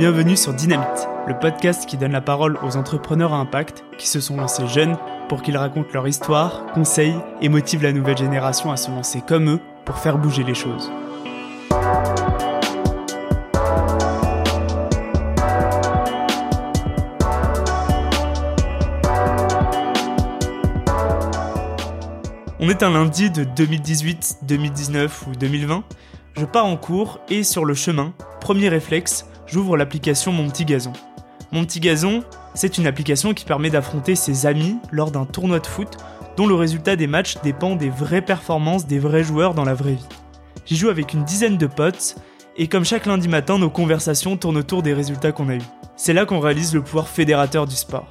Bienvenue sur Dynamite, le podcast qui donne la parole aux entrepreneurs à impact qui se sont lancés jeunes pour qu'ils racontent leur histoire, conseillent et motivent la nouvelle génération à se lancer comme eux pour faire bouger les choses. On est un lundi de 2018, 2019 ou 2020. Je pars en cours et sur le chemin, premier réflexe, j'ouvre l'application Mon Petit Gazon. Mon Petit Gazon, c'est une application qui permet d'affronter ses amis lors d'un tournoi de foot dont le résultat des matchs dépend des vraies performances des vrais joueurs dans la vraie vie. J'y joue avec une dizaine de potes et comme chaque lundi matin, nos conversations tournent autour des résultats qu'on a eus. C'est là qu'on réalise le pouvoir fédérateur du sport.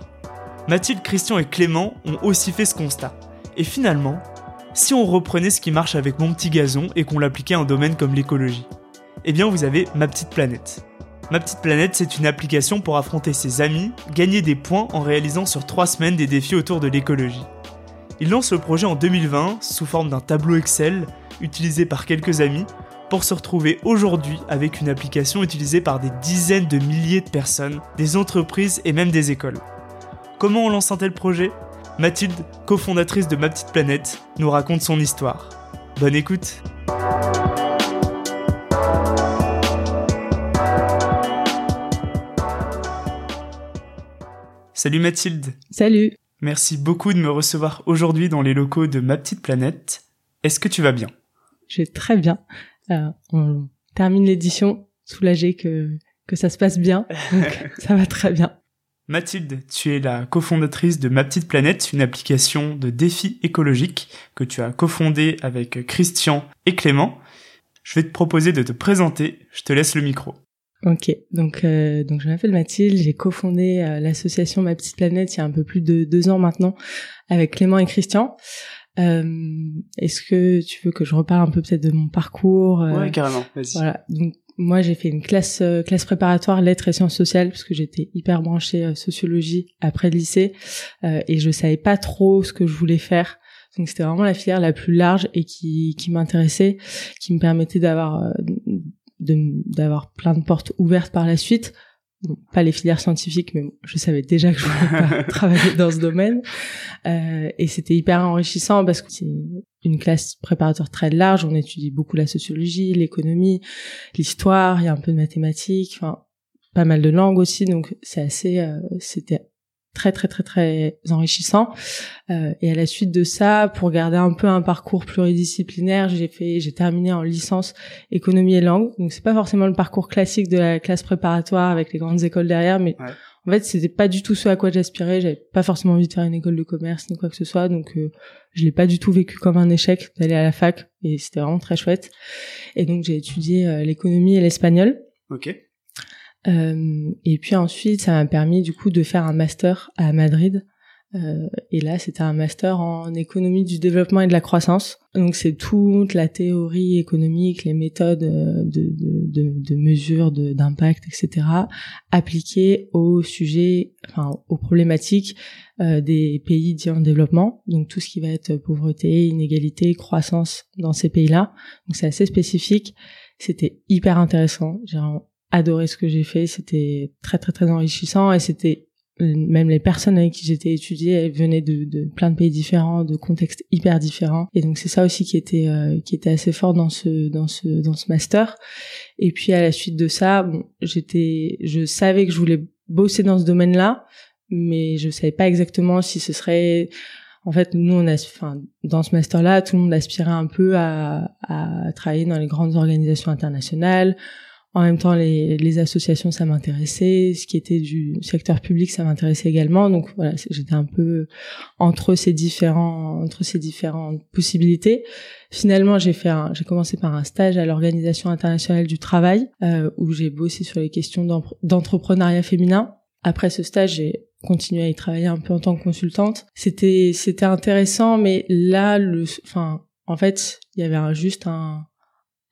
Mathilde, Christian et Clément ont aussi fait ce constat. Et finalement, si on reprenait ce qui marche avec mon petit gazon et qu'on l'appliquait à un domaine comme l'écologie Eh bien, vous avez Ma Petite Planète. Ma Petite Planète, c'est une application pour affronter ses amis, gagner des points en réalisant sur 3 semaines des défis autour de l'écologie. Il lance le projet en 2020 sous forme d'un tableau Excel utilisé par quelques amis pour se retrouver aujourd'hui avec une application utilisée par des dizaines de milliers de personnes, des entreprises et même des écoles. Comment on lance un tel projet? Mathilde, cofondatrice de Ma Petite Planète, nous raconte son histoire. Bonne écoute Salut Mathilde Salut Merci beaucoup de me recevoir aujourd'hui dans les locaux de Ma Petite Planète. Est-ce que tu vas bien? Je vais très bien. Euh, on termine l'édition, soulagé que, que ça se passe bien, donc ça va très bien. Mathilde, tu es la cofondatrice de Ma Petite Planète, une application de défis écologiques que tu as cofondée avec Christian et Clément. Je vais te proposer de te présenter, je te laisse le micro. Ok, donc euh, donc je m'appelle Mathilde, j'ai cofondé euh, l'association Ma Petite Planète il y a un peu plus de deux ans maintenant avec Clément et Christian. Euh, Est-ce que tu veux que je reparle un peu peut-être de mon parcours euh, Ouais, carrément. Vas-y. Voilà. Donc moi, j'ai fait une classe euh, classe préparatoire lettres et sciences sociales parce que j'étais hyper branchée euh, sociologie après le lycée euh, et je savais pas trop ce que je voulais faire. Donc c'était vraiment la filière la plus large et qui qui m'intéressait, qui me permettait d'avoir d'avoir plein de portes ouvertes par la suite. Bon, pas les filières scientifiques, mais bon, je savais déjà que je voulais pas travailler dans ce domaine. Euh, et c'était hyper enrichissant parce que c'est une classe préparatoire très large. On étudie beaucoup la sociologie, l'économie, l'histoire. Il y a un peu de mathématiques, enfin pas mal de langues aussi. Donc c'est assez, euh, c'était très très très très enrichissant. Euh, et à la suite de ça, pour garder un peu un parcours pluridisciplinaire, j'ai fait, j'ai terminé en licence économie et langue. Donc c'est pas forcément le parcours classique de la classe préparatoire avec les grandes écoles derrière, mais Ouais. en fait c'était pas du tout ce à quoi j'aspirais. J'avais pas forcément envie de faire une école de commerce ni quoi que ce soit, donc euh, je l'ai pas du tout vécu comme un échec d'aller à la fac et c'était vraiment très chouette. Et donc j'ai étudié euh, l'économie et l'espagnol. Ok. Euh, et puis ensuite, ça m'a permis du coup de faire un master à Madrid. Euh, et là, c'était un master en économie du développement et de la croissance. Donc c'est toute la théorie économique, les méthodes euh, de, de, de, de mesure, d'impact, etc., appliquées aux sujets, enfin aux problématiques des pays dits en développement. Donc tout ce qui va être pauvreté, inégalité, croissance dans ces pays-là. Donc c'est assez spécifique. C'était hyper intéressant. J'ai adoré ce que j'ai fait. C'était très très très enrichissant et c'était euh, même les personnes avec qui j'étais étudiée, elles venaient de, de plein de pays différents, de contextes hyper différents. Et donc c'est ça aussi qui était euh, qui était assez fort dans ce dans ce dans ce master. Et puis à la suite de ça, bon, j'étais, je savais que je voulais bosser dans ce domaine-là, mais je savais pas exactement si ce serait en fait, nous, on a, enfin, dans ce master-là, tout le monde aspirait un peu à, à travailler dans les grandes organisations internationales. En même temps, les, les associations, ça m'intéressait. Ce qui était du secteur public, ça m'intéressait également. Donc voilà, j'étais un peu entre ces différents, entre ces différentes possibilités. Finalement, j'ai fait, j'ai commencé par un stage à l'Organisation internationale du travail, euh, où j'ai bossé sur les questions d'entrepreneuriat féminin. Après ce stage, j'ai continué à y travailler un peu en tant que consultante. C'était, c'était intéressant, mais là, le, enfin, en fait, il y avait juste un,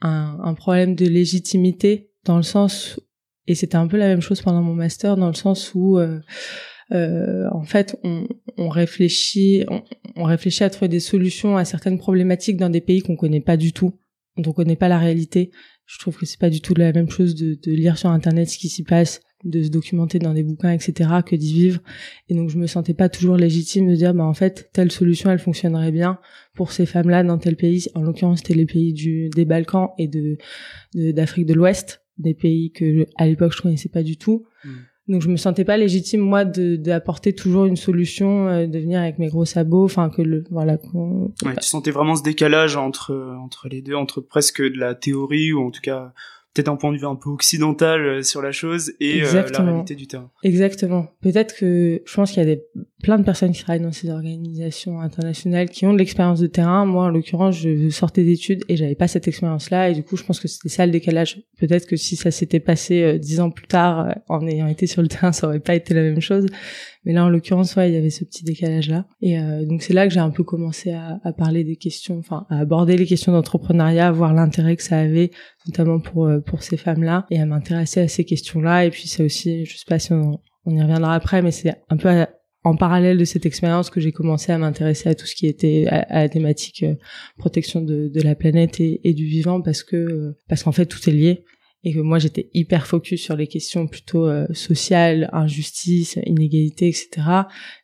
un, un problème de légitimité dans le sens et c'était un peu la même chose pendant mon master dans le sens où euh, euh, en fait on, réfléchit on, réfléchit à trouver des solutions à certaines problématiques dans des pays qu'on connaît pas du tout dont on connaît pas la réalité je trouve que c'est pas du tout la même chose de, de lire sur internet ce qui s'y passe de se documenter dans des bouquins, etc., que d'y vivre. Et donc je me sentais pas toujours légitime de dire, bah en fait, telle solution, elle fonctionnerait bien pour ces femmes-là dans tel pays. En l'occurrence, c'était les pays du des Balkans et de d'Afrique de, l'Ouest, des pays que à l'époque je connaissais pas du tout. Hmm. Donc je me sentais pas légitime moi de d'apporter toujours une solution, euh, de venir avec mes gros sabots, enfin que le voilà. Ouais, tu sentais vraiment ce décalage entre entre les deux, entre presque de la théorie ou en tout cas peut-être un point de vue un peu occidental euh, sur la chose et euh, la réalité du terrain. Exactement. Peut-être que je pense qu'il y a des, plein de personnes qui travaillent dans ces organisations internationales qui ont de l'expérience de terrain. Moi, en l'occurrence, je sortais d'études et j'avais pas cette expérience-là et du coup, je pense que c'était ça le décalage. Peut-être que si ça s'était passé euh, dix ans plus tard, en ayant été sur le terrain, ça aurait pas été la même chose. Mais là, en l'occurrence, ouais, il y avait ce petit décalage-là. Et euh, donc c'est là que j'ai un peu commencé à, à, parler des questions, enfin à aborder les questions d'entrepreneuriat, voir l'intérêt que ça avait, notamment pour euh, pour ces femmes-là, et à m'intéresser à ces questions-là. Et puis c'est aussi, je sais pas si on, on y reviendra après, mais c'est un peu en parallèle de cette expérience que j'ai commencé à m'intéresser à tout ce qui était à, la thématique euh, protection de, de, la planète et, et, du vivant parce que euh, parce qu'en fait tout est lié et que moi j'étais hyper focus sur les questions plutôt euh, sociales, injustice, inégalité, etc.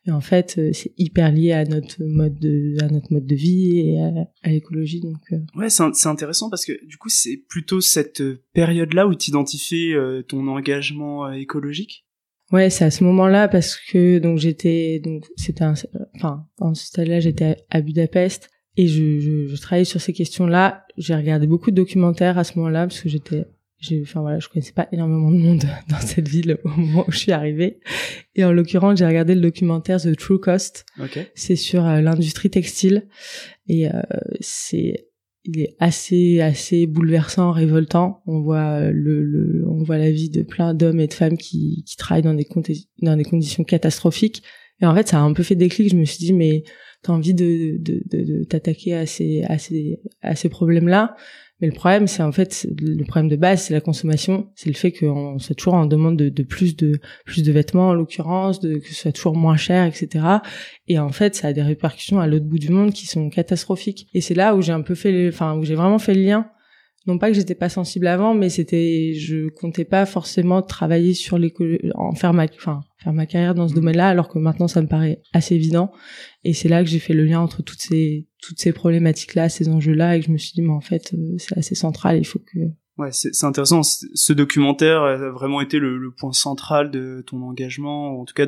Et en fait, euh, c'est hyper lié à notre mode de à notre mode de vie et à, l'écologie. Donc euh. ouais, c'est intéressant parce que du coup c'est plutôt cette période-là où tu identifies ton engagement écologique? Ouais, c'est à ce moment-là parce que donc j'étais donc c'était enfin en ce stade-là j'étais à Budapest et je, je, je, travaillais sur ces questions-là. J'ai regardé beaucoup de documentaires à ce moment-là parce que j'étais enfin voilà, je connaissais pas énormément de monde dans cette ville au moment où je suis arrivée. Et en l'occurrence, j'ai regardé le documentaire The True Cost. C'est sur euh, l'industrie textile et euh, c'est il est assez assez bouleversant, révoltant. On voit euh, le, le on voit la vie de plein d'hommes et de femmes qui qui travaillent dans des dans des conditions catastrophiques. Et en fait, ça a un peu fait déclic. Je me suis dit mais t'as envie de de, de, de t'attaquer à ces à ces à ces problèmes là mais le problème, c'est en fait le problème de base, c'est la consommation, c'est le fait qu'on soit toujours en demande de, plus de plus de vêtements en l'occurrence, de que ce soit toujours moins cher, etc. Et en fait, ça a des répercussions à l'autre bout du monde qui sont catastrophiques. Et c'est là où j'ai un peu fait, enfin où j'ai vraiment fait le lien non pas que j'étais pas sensible avant, mais c'était, je comptais pas forcément travailler sur l'écologie, en faire ma, enfin, faire ma carrière dans ce domaine-là, alors que maintenant ça me paraît assez évident. Et c'est là que j'ai fait le lien entre toutes ces, toutes ces problématiques-là, ces enjeux-là, et que je me suis dit, mais en fait, euh, c'est assez central, il faut que, Ouais, c'est intéressant. Ce documentaire a vraiment été le, le, point central de ton engagement, en tout cas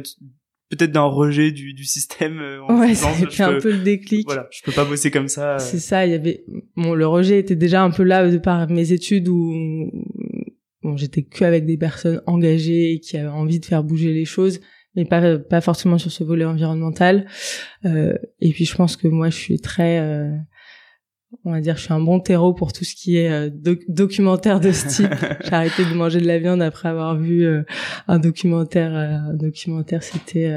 peut-être d'un rejet du, du système. Euh, ouais, ça fait un peu le déclic. Voilà, je peux pas bosser comme ça. Euh. C'est ça, il y avait bon le rejet était déjà un peu là de par mes études où bon j'étais que avec des personnes engagées et qui avaient envie de faire bouger les choses, mais pas pas forcément sur ce volet environnemental. Euh, et puis je pense que moi je suis très euh, on va dire, je suis un bon terreau pour tout ce qui est euh, documentaire de ce type. J'ai arrêté de manger de la viande après avoir vu euh, un documentaire. Euh, un documentaire, c'était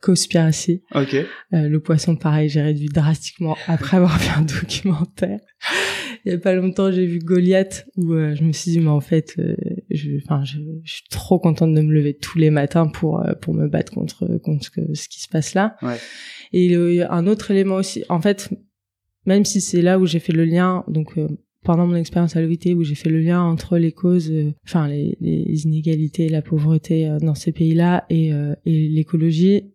Conspiracy. Ok. le poisson, pareil, j'ai réduit drastiquement après avoir vu un documentaire. Il y a pas longtemps, j'ai vu Goliath où je me suis dit, mais en fait, je, enfin, je, je, suis trop contente de me lever tous les matins pour pour me battre contre contre ce, qui se passe là. Ouais. Et un autre élément aussi, en fait même si c'est là où j'ai fait le lien, donc euh, pendant mon expérience à l'OIT, où j'ai fait le lien entre les causes, euh, enfin les, inégalités, la pauvreté euh, dans ces pays-là et, l'écologie,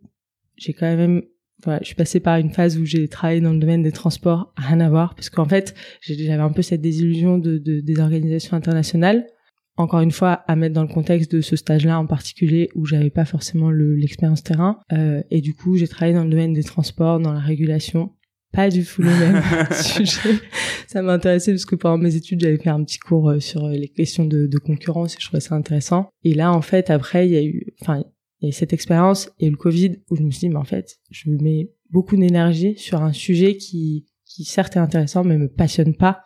j'ai quand même voilà, je suis passée par une phase où j'ai travaillé dans le domaine des transports, rien à voir, parce qu'en fait, j'avais un peu cette désillusion de, de, des organisations internationales. Encore une fois, à mettre dans le contexte de ce stage-là en particulier, où j'avais pas forcément l'expérience terrain. Et du coup, j'ai travaillé dans le domaine des transports, dans la régulation, pas du tout le même sujet. Ça m'intéressait parce que pendant mes études, j'avais fait un petit cours euh, sur euh, les questions de, de, concurrence et je trouvais ça intéressant. Et là, en fait, après, il y a eu, enfin, il y a eu cette expérience et le Covid où je me suis dit, mais en fait, je mets beaucoup d'énergie sur un sujet qui, qui certes est intéressant, mais me passionne pas.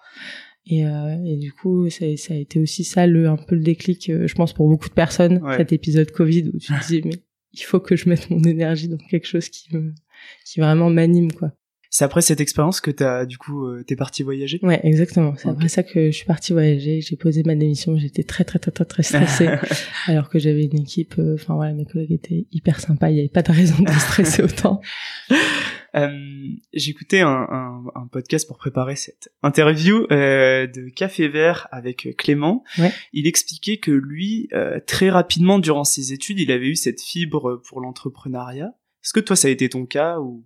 Et, euh, et du coup, ça, ça, a été aussi ça, le, un peu le déclic, euh, je pense, pour beaucoup de personnes, cet épisode Covid où tu te dis, mais il faut que je mette mon énergie dans quelque chose qui me, qui vraiment m'anime, quoi. C'est après cette expérience que t'as du coup euh, t'es parti voyager. Ouais, exactement. C'est après ça que je suis partie voyager. J'ai posé ma démission. J'étais très très très très très stressée, alors que j'avais une équipe. Euh, enfin voilà, mes collègues étaient hyper sympas. Il n'y avait pas de raison de stresser autant. Euh, J'écoutais un, un, un, podcast pour préparer cette interview euh, de Café Vert avec Clément. Ouais. Il expliquait que lui, euh, très rapidement durant ses études, il avait eu cette fibre pour l'entrepreneuriat. Est-ce que toi, ça a été ton cas ou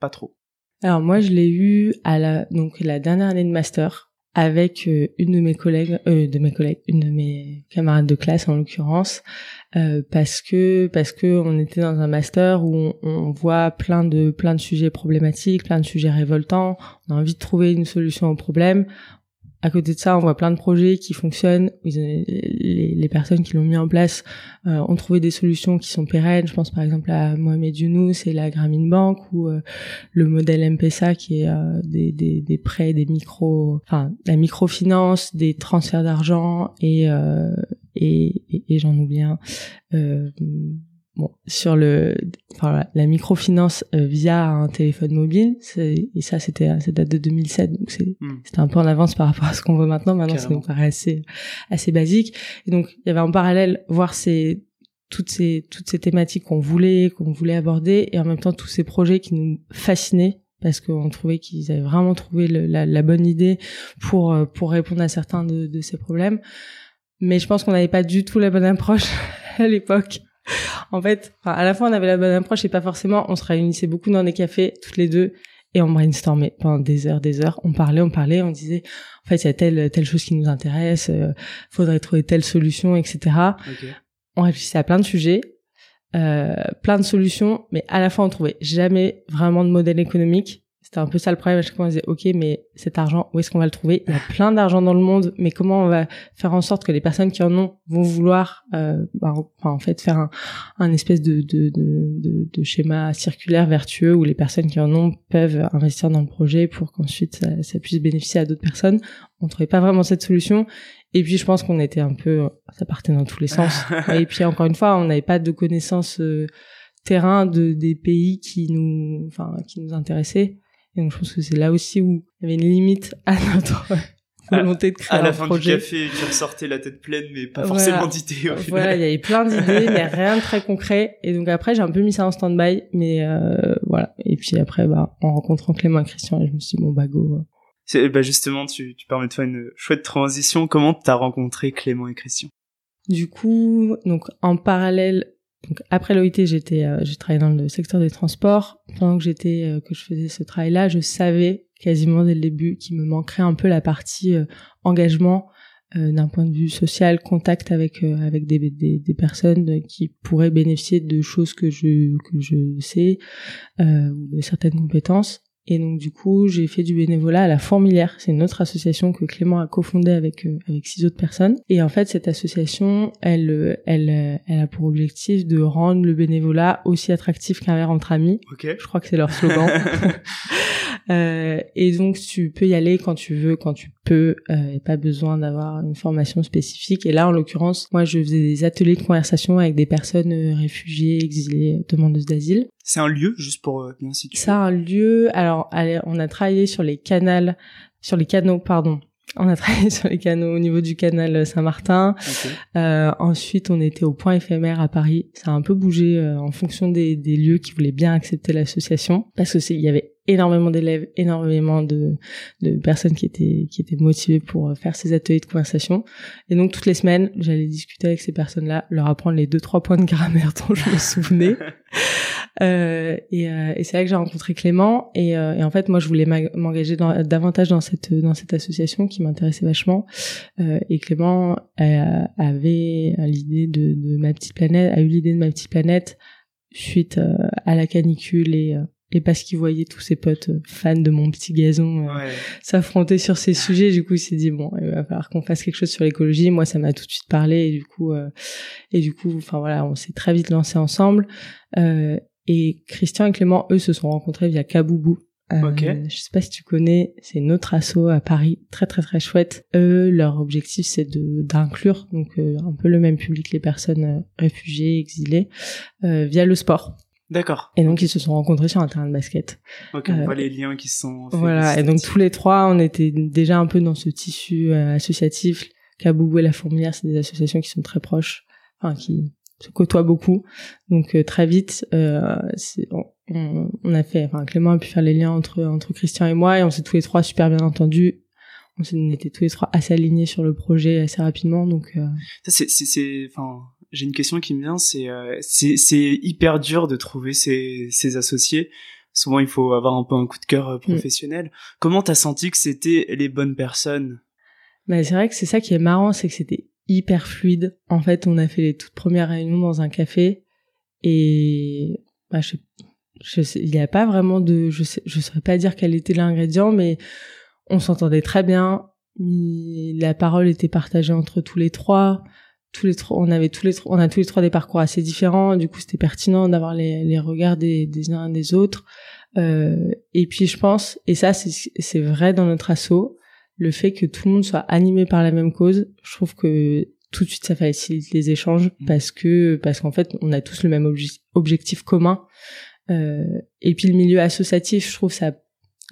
pas trop? Alors moi, je l'ai eu à la donc la dernière année de master avec euh, une de mes collègues, euh, de mes collègues, une de mes camarades de classe en l'occurrence, euh, parce que parce que on était dans un master où on, on, voit plein de plein de sujets problématiques, plein de sujets révoltants. On a envie de trouver une solution au problème à côté de ça, on voit plein de projets qui fonctionnent. Les, personnes qui l'ont mis en place euh, ont trouvé des solutions qui sont pérennes. Je pense par exemple à Mohamed Younous et la Grameen Bank ou euh, le modèle MPSA qui est euh, des, des, des, prêts, des micro, enfin la microfinance, des transferts d'argent et, euh, et, et, et j'en oublie un bon sur le enfin la microfinance euh, via un téléphone mobile et ça c'était ça date de 2007 donc c'est Hmm. c'était un peu en avance par rapport à ce qu'on voit maintenant maintenant ça Carrément. nous paraît assez assez basique et donc il y avait en parallèle voir ces toutes ces toutes ces thématiques qu'on voulait qu'on voulait aborder et en même temps tous ces projets qui nous fascinaient parce qu'on trouvait qu'ils avaient vraiment trouvé le- la, la bonne idée pour euh, pour répondre à certains de, de ces problèmes mais je pense qu'on n'avait pas du tout la bonne approche à l'époque en fait, à la fois on avait la bonne approche et pas forcément. On se réunissait beaucoup dans des cafés toutes les deux et on brainstormait pendant des heures, des heures. On parlait, on parlait, on disait en fait il y a telle telle chose qui nous intéresse, euh, faudrait trouver telle solution, etc. On réfléchissait à plein de sujets, euh, plein de solutions, mais à la fois on trouvait jamais vraiment de modèle économique. C'était un peu ça le problème. À chaque fois on disait ok mais cet argent où est-ce qu'on va le trouver? Il y a plein d'argent dans le monde, mais comment on va faire en sorte que les personnes qui en ont vont vouloir, euh, bah, enfin, en fait, faire un, un espèce de, de, de, de, de schéma circulaire vertueux où les personnes qui en ont peuvent investir dans le projet pour qu'ensuite ça, ça puisse bénéficier à d'autres personnes. On trouvait pas vraiment cette solution. Et puis je pense qu'on était un peu, ça partait dans tous les sens. Et puis encore une fois, on n'avait pas de connaissances euh, terrain de des pays qui nous, enfin, qui nous intéressaient. Et donc je pense que c'est là aussi où il y avait une limite à notre volonté de créer À la un fin projet. du café, tu ressortais la tête pleine, mais pas Voilà. forcément d'idées au final. Voilà, il y avait plein d'idées, mais rien de très concret. Et donc après, j'ai un peu mis ça en stand-by, mais euh, voilà. Et puis après, bah, en rencontrant Clément et Christian, je me suis dit, bon, bah go. C'est- Bah justement, tu, tu permets de faire une chouette transition. Comment t'as rencontré Clément et Christian? Du coup, donc en parallèle, donc après l'OIT, j'étais, euh, j'ai travaillé dans le secteur des transports. Pendant que j'étais, euh, que je faisais ce travail-là, je savais quasiment dès le début qu'il me manquerait un peu la partie euh, engagement euh, d'un point de vue social, contact avec euh, avec des, des, des personnes euh, qui pourraient bénéficier de choses que je que je sais ou de certaines compétences. Et donc du coup, j'ai fait du bénévolat à la Fourmilière. C'est une autre association que Clément a cofondée avec euh, avec six autres personnes. Et en fait, cette association, elle euh, elle euh, elle a pour objectif de rendre le bénévolat aussi attractif qu'un verre entre amis. Ok. Je crois que c'est leur slogan. Euh, et donc tu peux y aller quand tu veux, quand tu peux, euh, et pas besoin d'avoir une formation spécifique. Et là, en l'occurrence, moi, je faisais des ateliers de conversation avec des personnes euh, réfugiées, exilées, demandeuses d'asile. C'est un lieu, juste pour euh, bien situer. A un lieu. Alors, allez, on a travaillé sur les canals, sur les canaux, pardon. On a travaillé sur les canaux au niveau du canal Saint-Martin. Euh, ensuite, on était au point éphémère à Paris. Ça a un peu bougé euh, en fonction des, des lieux qui voulaient bien accepter l'association, parce que c'est- il y avait énormément d'élèves, énormément de, de personnes qui étaient qui étaient motivées pour euh, faire ces ateliers de conversation. Et donc toutes les semaines, j'allais discuter avec ces personnes-là, leur apprendre les deux trois points de grammaire dont je me souvenais. Euh, et euh, et c'est là que j'ai rencontré Clément. Et, euh, et en fait, moi, je voulais m'engager dans- davantage dans cette dans cette association qui m'intéressait vachement. Euh, et Clément euh, avait l'idée de, de ma petite planète, a eu l'idée de ma petite planète suite à la canicule et euh, et parce qu'il voyait tous ses potes euh, fans de mon petit gazon euh, Ouais. s'affronter sur ces sujets. Du coup, il s'est dit bon, il va falloir qu'on fasse quelque chose sur l'écologie. Moi, ça m'a tout de suite parlé et du coup, euh, et du coup, enfin voilà, on s'est très vite lancé ensemble. Euh, et Christian et Clément, eux, se sont rencontrés via Kaboubou. Euh, Ok. Je sais pas si tu connais, c'est une autre asso à Paris, très très très chouette. Eux, leur objectif, c'est de d'inclure donc un peu le même public, les personnes réfugiées, exilées, via le sport. D'accord. Et donc, ils se sont rencontrés sur un terrain de basket. Ok, on Euh, voit les liens qui se sont faits Voilà, et donc tous les trois, on était déjà un peu dans ce tissu euh, associatif. Kaboubou et la Fourmilière, c'est des associations qui sont très proches, enfin qui se côtoient beaucoup. Donc euh, très vite, euh, on, on, a fait, enfin Clément a pu faire les liens entre entre Christian et moi et on s'est tous les trois super bien entendus. On était tous les trois assez alignés sur le projet assez rapidement, donc. Euh... c'est c'est enfin j'ai une question qui me vient, c'est euh, c'est hyper dur de trouver ses ses associés. Souvent il faut avoir un peu un coup de cœur euh, mm. professionnel. Comment t'as senti que c'était les bonnes personnes? Bah, c'est vrai que c'est ça qui est marrant, c'est que c'était hyper fluide. En fait, on a fait les toutes premières réunions dans un café et bah, je, je sais, il n'y a pas vraiment de, je sais, je saurais pas dire quel était l'ingrédient, mais on s'entendait très bien. La parole était partagée entre tous les trois. Tous les trois, on avait tous les on a tous les trois des parcours assez différents. Du coup, c'était pertinent d'avoir les, les regards des, des uns des autres. Euh, et puis, je pense, et ça, c'est vrai dans notre assaut, le fait que tout le monde soit animé par la même cause, je trouve que tout de suite ça facilite les échanges mmh. parce que parce qu'en fait on a tous le même objectif commun euh, et puis le milieu associatif je trouve ça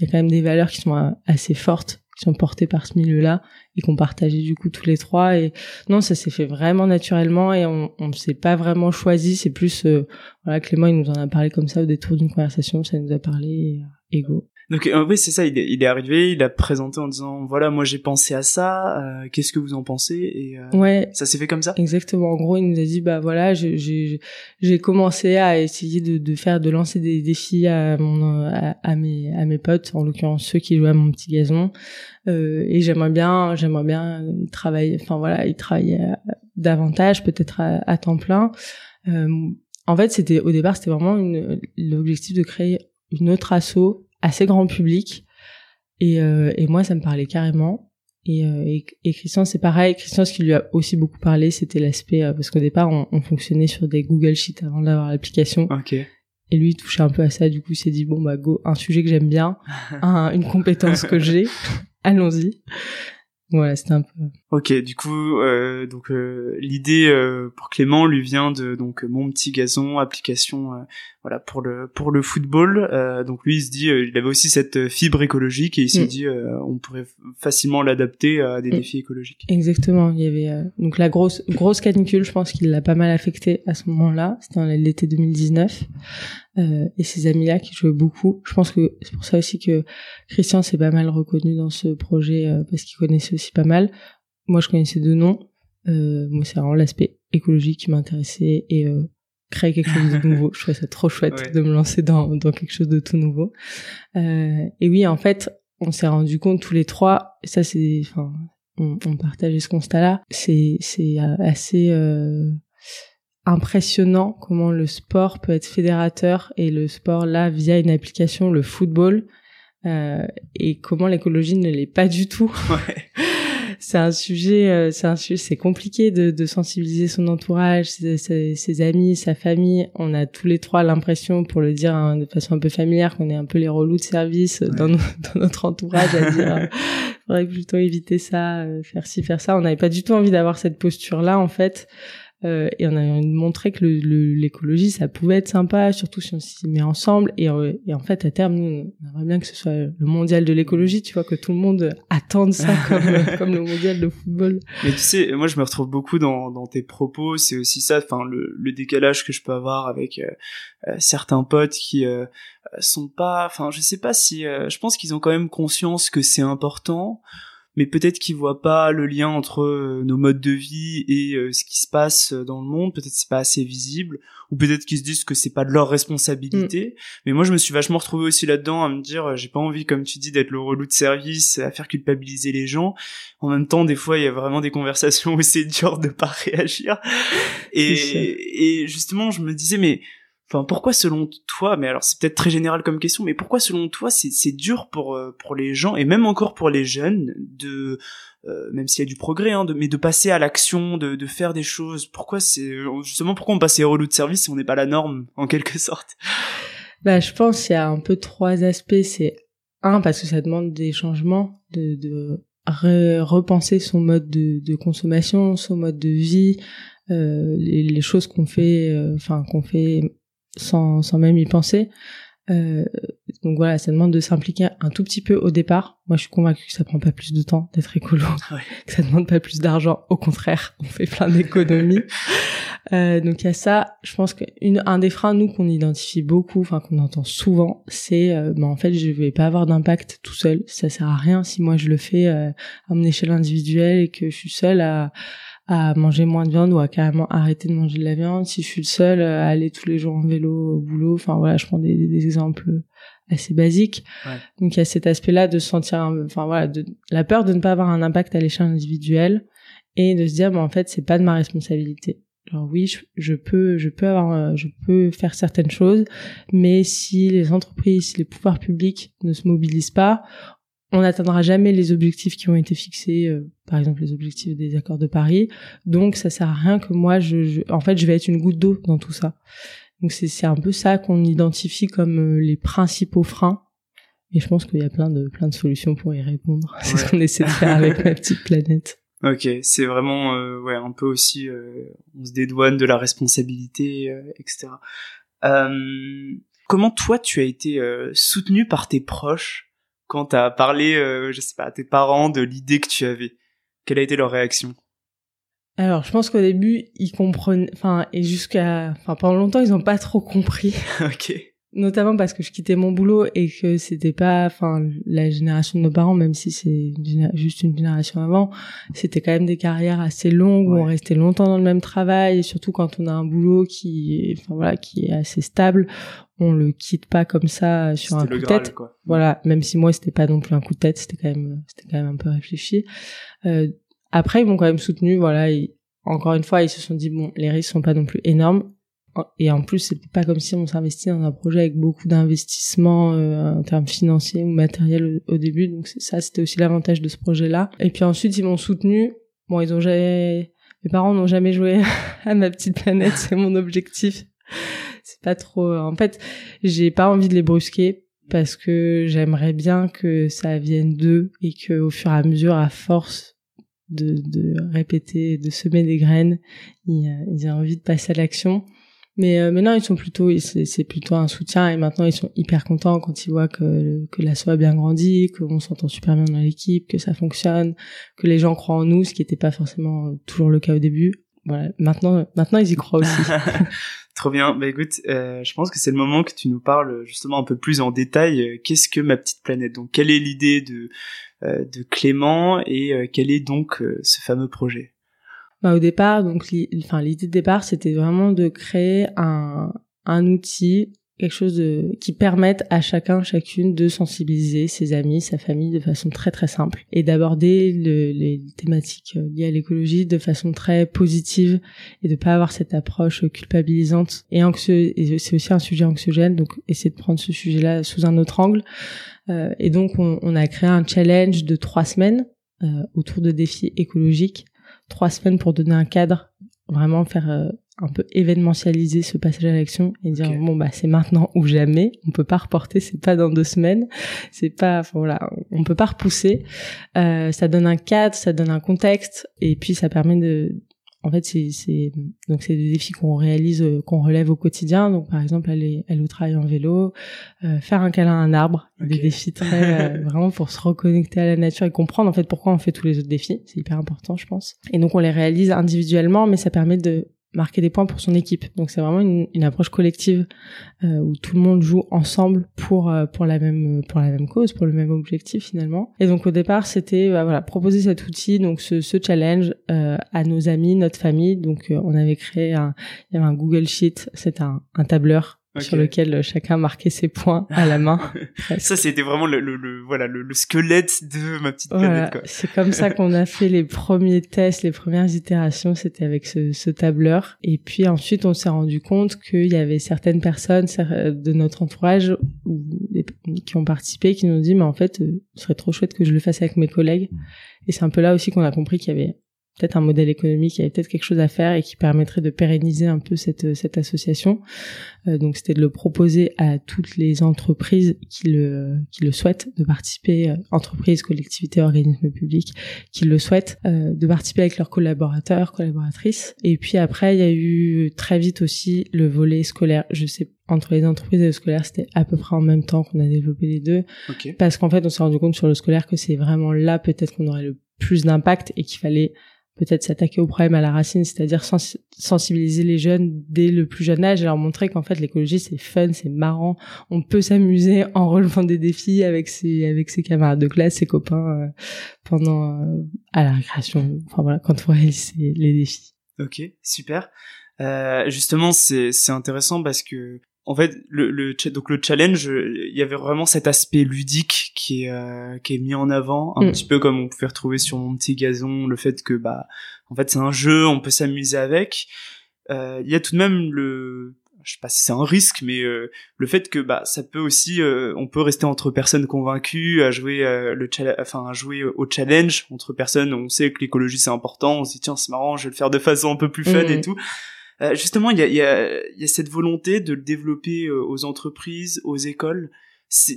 il y a quand même des valeurs qui sont assez fortes qui sont portées par ce milieu-là et qu'on partageait du coup tous les trois. Et non ça s'est fait vraiment naturellement et on on s'est pas vraiment choisi. C'est plus euh, voilà Clément il nous en a parlé comme ça au détour d'une conversation. Ça nous a parlé euh, ego donc euh, oui, c'est ça. Il est, il est, arrivé, il a présenté en disant voilà, moi j'ai pensé à ça. Euh, Qu'est-ce que vous en pensez? Et euh, ouais, ça s'est fait comme ça? Exactement. En gros, il nous a dit bah voilà, j'ai commencé à essayer de, de, faire, de lancer des défis à mon à, mes à mes potes, en l'occurrence ceux qui jouaient à mon petit gazon. Euh, et j'aimerais bien, j'aimerais bien travailler. Enfin voilà, il travaillait davantage, peut-être à, à, temps plein. Euh, en fait, c'était au départ, c'était vraiment l'objectif de créer une autre asso assez grand public. Et, euh, et moi, ça me parlait carrément. Et, euh, et, Christian, c'est pareil. Christian, ce qui lui a aussi beaucoup parlé, c'était l'aspect euh, parce qu'au départ, on, on, fonctionnait sur des Google Sheets avant d'avoir l'application. Okay. Et lui, il touchait un peu à ça. Du coup, il s'est dit bon bah go, un sujet que j'aime bien, une compétence que j'ai, allons-y. Ouais, c'était un peu. Ok, du coup, euh, donc euh, l'idée euh, pour Clément lui vient de donc mon petit gazon, application, voilà pour le pour le football. Euh, donc lui, il se dit, il avait aussi cette fibre écologique et il s'est mm. dit, on pourrait facilement l'adapter à des mm. défis écologiques. Exactement. Il y avait donc la grosse grosse canicule, je pense qu'il l'a pas mal affecté à ce moment-là. C'était l'été 2019. Euh, et ces amis-là qui jouaient beaucoup. Je pense que c'est pour ça aussi que Christian s'est pas mal reconnu dans ce projet euh, parce qu'il connaissait aussi pas mal. Moi, je connaissais deux noms. Euh, moi, c'est vraiment l'aspect écologique qui m'intéressait et euh, créer quelque chose de nouveau. je trouvais ça trop chouette de me lancer dans, dans quelque chose de tout nouveau. et oui, en fait, on s'est rendu compte tous les trois. Et ça, c'est, enfin, on, on partageait ce constat-là. C'est, c'est assez impressionnant comment le sport peut être fédérateur et le sport là via une application le football euh, et comment l'écologie ne l'est pas du tout. c'est un sujet, euh, c'est un sujet, c'est compliqué de, de, sensibiliser son entourage, ses, ses, amis, sa famille. On a tous les trois l'impression, pour le dire hein, de façon un peu familière, qu'on est un peu les relous de service dans, dans, notre entourage à dire. Euh, faudrait plutôt éviter ça, euh, faire ci, faire ça. On n'avait pas du tout envie d'avoir cette posture-là, en fait. Euh, et on a montré que l'écologie ça pouvait être sympa surtout si on s'y met ensemble. Et, euh, et, en fait à terme nous on aimerait bien que ce soit le mondial de l'écologie tu vois que tout le monde attende ça comme comme le mondial de football. Mais tu sais moi je me retrouve beaucoup dans, dans tes propos. C'est aussi ça enfin le, le, décalage que je peux avoir avec euh, certains potes qui sont pas enfin je sais pas si je pense qu'ils ont quand même conscience que c'est important mais peut-être qu'ils voient pas le lien entre euh, nos modes de vie et euh, ce qui se passe dans le monde. Peut-être c'est pas assez visible, ou peut-être qu'ils se disent que c'est pas de leur responsabilité. Mm. Mais moi, je me suis vachement retrouvé aussi là-dedans à me dire, euh, j'ai pas envie, comme tu dis, d'être le relou de service, à faire culpabiliser les gens. En même temps, des fois, il y a vraiment des conversations où c'est dur de pas réagir. Et, et justement, je me disais, mais Enfin, pourquoi selon toi, mais alors c'est peut-être très général comme question, mais pourquoi selon toi c'est dur pour euh, pour les gens et même encore pour les jeunes de euh, même s'il y a du progrès, hein, de, mais de passer à l'action, de, de faire des choses. Pourquoi c'est justement pourquoi on passe les relous de service si on n'est pas la norme en quelque sorte? Bah, je pense qu'il y a un peu trois aspects. C'est un parce que ça demande des changements, de, de repenser son mode de, de, consommation, son mode de vie, euh, les, les, choses qu'on fait, enfin qu'on fait sans, sans même y penser. Euh, donc voilà, ça demande de s'impliquer un tout petit peu au départ. Moi, je suis convaincue que ça prend pas plus de temps d'être écolo, que ça demande pas plus d'argent. Au contraire, on fait plein d'économies. Euh, donc il y a ça. Je pense qu'un des freins nous qu'on identifie beaucoup, enfin qu'on entend souvent, c'est euh, bah, en fait je vais pas avoir d'impact tout seul. Ça sert à rien si moi je le fais euh, à mon échelle individuelle et que je suis seule à à manger moins de viande ou à carrément arrêter de manger de la viande. Si je suis le seul à aller tous les jours en vélo au boulot, enfin voilà, je prends des, des exemples assez basiques. Ouais. Donc il y a cet aspect-là de se sentir, enfin voilà, de, la peur de ne pas avoir un impact à l'échelle individuelle et de se dire, mais en fait, c'est pas de ma responsabilité. Alors oui, je, peux, je peux avoir, euh, je peux faire certaines choses, mais si les entreprises, si les pouvoirs publics ne se mobilisent pas, on n'atteindra jamais les objectifs qui ont été fixés, euh, par exemple les objectifs des accords de Paris. Donc ça sert à rien que moi, je, en fait, je vais être une goutte d'eau dans tout ça. Donc c'est un peu ça qu'on identifie comme euh, les principaux freins. Et je pense qu'il y a plein de plein de solutions pour y répondre. C'est ce qu'on essaie de faire avec ma petite planète. Ok, c'est vraiment euh, ouais un peu aussi euh, on se dédouane de la responsabilité, etc. comment toi tu as été soutenu par tes proches quand tu as parlé, je sais pas, à tes parents de l'idée que tu avais Quelle a été leur réaction? Alors, je pense qu'au début, ils comprennent, enfin, et jusqu'à, enfin, pendant longtemps, ils n'ont pas trop compris. ok notamment parce que je quittais mon boulot et que c'était pas enfin la génération de nos parents même si c'est juste une génération avant c'était quand même des carrières assez longues où on restait longtemps dans le même travail. Et surtout quand on a un boulot qui enfin voilà qui est assez stable on le quitte pas comme ça sur un coup de tête. quoi. voilà. Même si moi c'était pas non plus un coup de tête c'était quand même c'était quand même un peu réfléchi. Euh, après ils m'ont quand même soutenu voilà. Et encore une fois ils se sont dit bon les risques sont pas non plus énormes et en plus c'était pas comme si on s'investit dans un projet avec beaucoup d'investissements euh, en termes financiers ou matériels au, début. Donc ça c'était aussi l'avantage de ce projet là et puis ensuite ils m'ont soutenu. Bon ils ont jamais mes parents n'ont jamais joué à ma petite planète c'est mon objectif. C'est pas trop en fait j'ai pas envie de les brusquer parce que j'aimerais bien que ça vienne d'eux et que au fur et à mesure à force de, de répéter de semer des graines ils aient envie de passer à l'action mais euh, maintenant ils sont plutôt c'est plutôt un soutien et maintenant ils sont hyper contents quand ils voient que que l'assaut a bien grandi, qu'on s'entend super bien dans l'équipe, que ça fonctionne, que les gens croient en nous, ce qui n'était pas forcément euh, toujours le cas au début. Voilà, maintenant maintenant ils y croient aussi. Trop bien. Bah écoute, euh, je pense que c'est le moment que tu nous parles justement un peu plus en détail. Euh, qu'est-ce que ma petite planète? Donc, quelle est l'idée de de Clément et quel est donc ce fameux projet? Bah, au départ, donc, enfin, l'idée de départ, c'était vraiment de créer un, un outil, quelque chose de, qui permette à chacun, chacune de sensibiliser ses amis, sa famille de façon très très simple et d'aborder les thématiques liées à l'écologie de façon très positive et de pas avoir cette approche culpabilisante et anxieux. Et c'est aussi un sujet anxiogène, donc essayer de prendre ce sujet-là sous un autre angle. Euh, et donc, on, on, a créé un challenge de trois semaines euh, autour de défis écologiques trois semaines pour donner un cadre, vraiment faire euh, un peu événementialiser ce passage à l'action et dire bon bah c'est maintenant ou jamais. On peut pas reporter, c'est pas dans deux semaines, c'est pas voilà, on peut pas repousser. Euh, ça donne un cadre, ça donne un contexte et puis ça permet de en fait, c'est donc c'est des défis qu'on réalise, euh, qu'on relève au quotidien. Donc, par exemple, aller, aller au travail en vélo, euh, faire un câlin à un arbre, des défis très euh, vraiment pour se reconnecter à la nature et comprendre en fait pourquoi on fait tous les autres défis. C'est hyper important, je pense. Et donc, on les réalise individuellement, mais ça permet de marquer des points pour son équipe. Donc c'est vraiment une, une, approche collective euh, où tout le monde joue ensemble pour euh, pour la même pour la même cause, pour le même objectif finalement. Et donc au départ c'était bah, voilà proposer cet outil donc ce, ce challenge euh, à nos amis, notre famille. Donc euh, on avait créé un il y avait un Google Sheet, c'est un, un tableur sur lequel chacun marquait ses points à la main. ça, c'était vraiment le, le, voilà le, squelette de ma petite planète. C'est comme ça qu'on a fait les premiers tests, les premières itérations, c'était avec ce, ce, tableur. Et puis ensuite, on s'est rendu compte qu'il y avait certaines personnes de notre entourage qui ont participé, qui nous ont dit, mais en fait, euh, ce serait trop chouette que je le fasse avec mes collègues. Et c'est un peu là aussi qu'on a compris qu'il y avait peut-être un modèle économique, il y avait peut-être quelque chose à faire et qui permettrait de pérenniser un peu cette, cette association. Euh, donc c'était de le proposer à toutes les entreprises qui le, qui le souhaitent de participer, euh, entreprises, collectivités, organismes publics qui le souhaitent, euh, de participer avec leurs collaborateurs, collaboratrices. Et puis après, il y a eu très vite aussi le volet scolaire. Je sais entre les entreprises et le scolaire, c'était à peu près en même temps qu'on a développé les deux. Parce qu'en fait, on s'est rendu compte sur le scolaire que c'est vraiment là peut-être qu'on aurait le plus d'impact et qu'il fallait peut-être s'attaquer au problème à la racine, c'est-à-dire sensibiliser les jeunes dès le plus jeune âge et leur montrer qu'en fait l'écologie c'est fun, c'est marrant, on peut s'amuser en relevant des défis avec ses avec ses camarades de classe, ses copains euh, pendant euh, à la récréation, enfin voilà quand on réalise les défis. Ok, super. Euh, justement, c'est c'est intéressant parce que en fait le, le donc le challenge il y avait vraiment cet aspect ludique qui est euh, qui est mis en avant un mm. petit peu comme on pouvait retrouver sur mon petit gazon le fait que bah en fait c'est un jeu on peut s'amuser avec euh, il y a tout de même le je sais pas si c'est un risque mais euh, le fait que bah ça peut aussi euh, on peut rester entre personnes convaincues à jouer le enfin à jouer au challenge entre personnes on sait que l'écologie c'est important on se dit tiens c'est marrant je vais le faire de façon un peu plus fun et mm. tout euh, justement, il y a, y, a, y a, cette volonté de le développer euh, aux entreprises, aux écoles.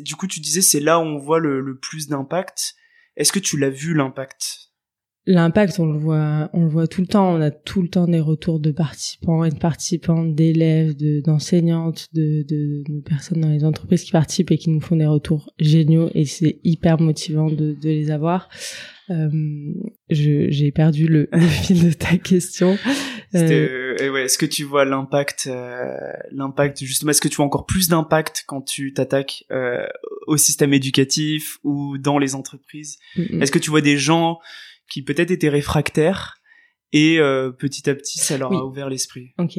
Du coup, tu disais, c'est là où on voit le, plus d'impact. Est-ce que tu l'as vu l'impact? L'impact, on le voit, on le voit tout le temps. On a tout le temps des retours de participants et de participantes, d'élèves, d'enseignantes, de, personnes dans les entreprises qui participent et qui nous font des retours géniaux. Et c'est hyper motivant de, de les avoir. Euh, j'ai perdu le, fil de ta question. Euh, euh ouais, est-ce que tu vois l'impact, euh, l'impact justement, est-ce que tu vois encore plus d'impact quand tu t'attaques euh, au système éducatif ou dans les entreprises? Est-ce que tu vois des gens qui peut-être étaient réfractaires et petit à petit ça leur a ouvert l'esprit? Ok.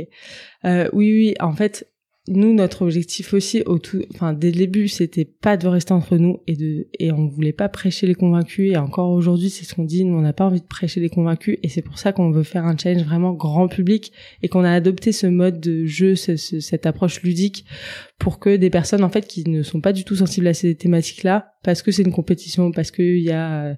oui, oui. En fait, nous notre objectif aussi au tout enfin dès le début c'était pas de rester entre nous et de et on voulait pas prêcher les convaincus. Et encore aujourd'hui c'est ce qu'on dit nous on n'a pas envie de prêcher les convaincus. Et c'est pour ça qu'on veut faire un challenge vraiment grand public et qu'on a adopté ce mode de jeu cette approche ludique pour que des personnes en fait qui ne sont pas du tout sensibles à ces thématiques là parce que c'est une compétition parce qu'il y a euh,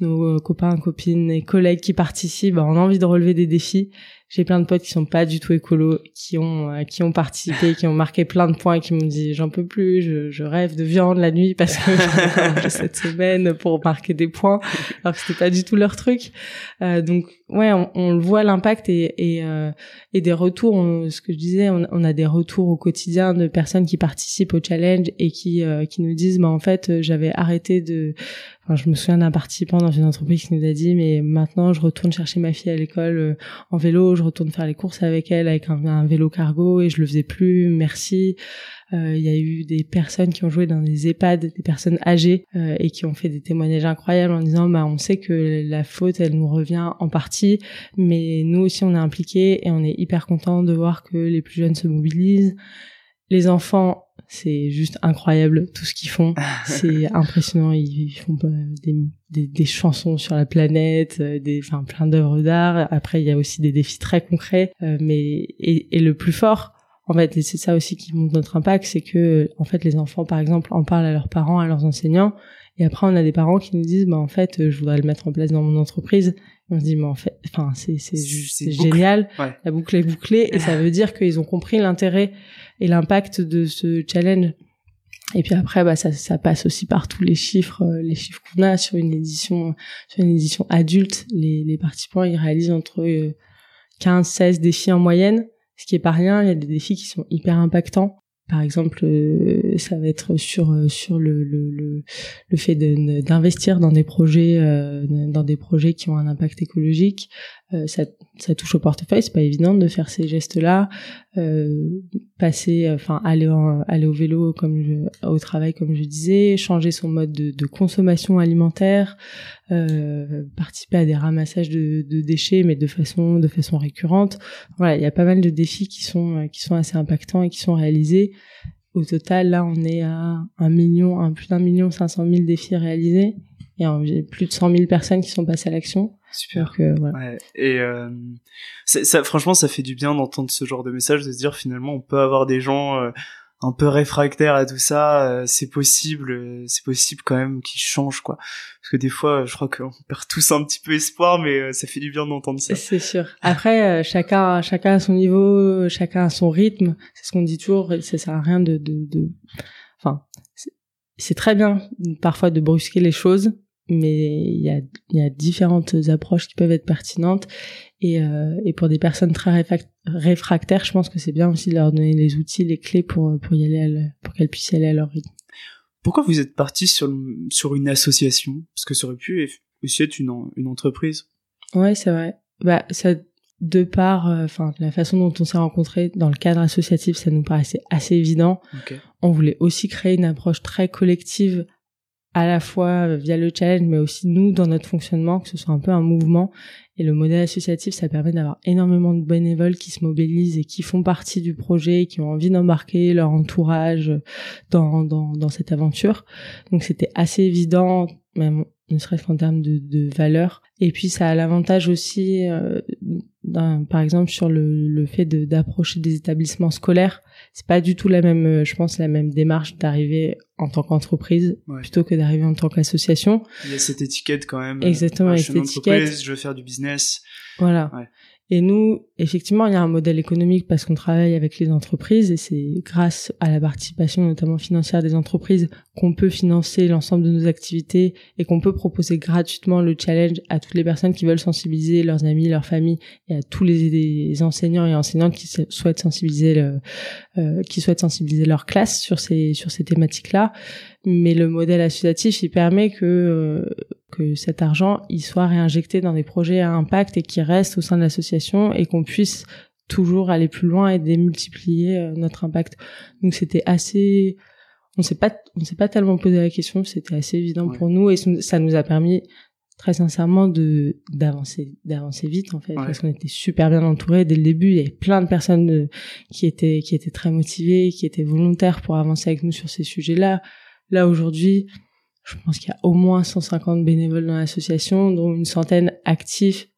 nos copains copines et collègues qui participent on a envie de relever des défis j'ai plein de potes qui sont pas du tout écolos, qui ont euh, qui ont participé, qui ont marqué plein de points, et qui m'ont dit j'en peux plus, je, je, rêve de viande la nuit parce que cette semaine pour marquer des points, alors que c'était pas du tout leur truc. Euh, donc ouais, on, on voit l'impact et et, euh, et des retours. ce que je disais, on, on, a des retours au quotidien de personnes qui participent au challenge et qui euh, qui nous disent bah en fait j'avais arrêté de je me souviens d'un participant dans une entreprise qui nous a dit, mais maintenant, je retourne chercher ma fille à l'école euh, en vélo, je retourne faire les courses avec elle avec un, vélo cargo et je le faisais plus. Merci. Euh, il y a eu des personnes qui ont joué dans des EHPAD, des personnes âgées euh, et qui ont fait des témoignages incroyables en disant, bah, on sait que la faute, elle nous revient en partie, mais nous aussi, on est impliqués et on est hyper content de voir que les plus jeunes se mobilisent. Les enfants c'est juste incroyable tout ce qu'ils font. c'est impressionnant. Ils font des, des, des, chansons sur la planète, euh, des, enfin plein d'œuvres d'art. Après, il y a aussi des défis très concrets. Euh, mais et, et, le plus fort, en fait, c'est ça aussi qui montre notre impact, c'est que en fait les enfants, par exemple, en parlent à leurs parents, à leurs enseignants. Et après, on a des parents qui nous disent, bah en fait, je voudrais le mettre en place dans mon entreprise. on se dit, mais en fait, enfin, c'est c'est c'est génial. La boucle est bouclée et ça veut dire qu'ils ont compris l'intérêt et l'impact de ce challenge. Et puis après, bah, ça, ça passe aussi par tous les chiffres, euh, les chiffres qu'on a sur une édition, sur une édition adulte. Les, les participants, ils réalisent entre 15, euh, 16 défis en moyenne, ce qui est pas rien. Il y a des défis qui sont hyper impactants. Par exemple, euh, ça va être sur sur le le le, le fait d'investir dans des projets dans des projets qui ont un impact écologique. Ça, ça touche au portefeuille, c'est pas évident de faire ces gestes-là. Euh, passer, enfin aller aller au vélo comme je, au travail comme je disais, changer son mode de, de consommation alimentaire, euh, participer à des ramassages de, de, déchets mais de façon de façon récurrente. Voilà, il y a pas mal de défis qui sont qui sont assez impactants et qui sont réalisés. Au total, là, on est à un million, un plus d'un million cinq cent mille défis réalisés et plus de cent mille personnes qui sont passées à l'action. Super. Euh, ouais. Et euh, ça, franchement, ça fait du bien d'entendre ce genre de message, de se dire finalement, on peut avoir des gens euh, un peu réfractaires à tout ça. Euh, c'est possible, c'est possible quand même qu'ils changent, quoi. Parce que des fois, je crois qu'on perd tous un petit peu espoir, mais ça fait du bien d'entendre ça. C'est sûr. Après, chacun, chacun à son niveau, chacun à son rythme. C'est ce qu'on dit toujours. Ça sert à rien de, de, de... enfin, c'est très bien parfois de brusquer les choses mais il y a, y a différentes approches qui peuvent être pertinentes et, euh, et pour des personnes très réfractaires, je pense que c'est bien aussi de leur donner les outils, les clés pour pour y aller, pour qu'elles puissent y aller à leur rythme. Pourquoi vous êtes parti sur sur une association? Parce que ça aurait pu aussi être une une entreprise. Ouais, c'est vrai. Bah, ça, de par, euh, la façon dont on s'est rencontrés dans le cadre associatif, ça nous paraissait assez évident. On voulait aussi créer une approche très collective à la fois euh, via le challenge, mais aussi nous dans notre fonctionnement, que ce soit un peu un mouvement. Et le modèle associatif, ça permet d'avoir énormément de bénévoles qui se mobilisent et qui font partie du projet, qui ont envie d'embarquer leur entourage dans, dans, dans cette aventure. Donc c'était assez évident, même ne serait-ce qu'en termes de, de valeur. Et puis ça a l'avantage aussi, euh, par exemple sur le, le fait d'approcher des établissements scolaires c'est pas du tout la même, euh, je pense, la même démarche d'arriver en tant qu'entreprise plutôt que d'arriver en tant qu'association. Il y a cette étiquette quand même. Exactement, euh, cette étiquette. Je veux faire du business. Voilà. Ouais. Et nous, effectivement, il y a un modèle économique parce qu'on travaille avec les entreprises et c'est grâce à la participation notamment financière des entreprises qu'on peut financer l'ensemble de nos activités et qu'on peut proposer gratuitement le challenge à toutes les personnes qui veulent sensibiliser leurs amis, leurs familles et à tous les, enseignants et enseignantes qui souhaitent sensibiliser le, euh, qui souhaitent sensibiliser leur classe sur ces sur ces thématiques-là. Mais le modèle associatif, il permet que euh, que cet argent il soit réinjecté dans des projets à impact et qui reste au sein de l'association et qu'on puisse toujours aller plus loin et démultiplier euh, notre impact. Donc c'était assez on s'est pas on s'est pas tellement posé la question, c'était assez évident pour nous et ça nous a permis très sincèrement de d'avancer d'avancer vite en fait parce qu'on était super bien entourés dès le début. Il y avait plein de personnes euh, qui étaient qui étaient très motivées qui étaient volontaires pour avancer avec nous sur ces sujets-là. là aujourd'hui je pense qu'il y a au moins 150 bénévoles dans l'association, dont une centaine actifs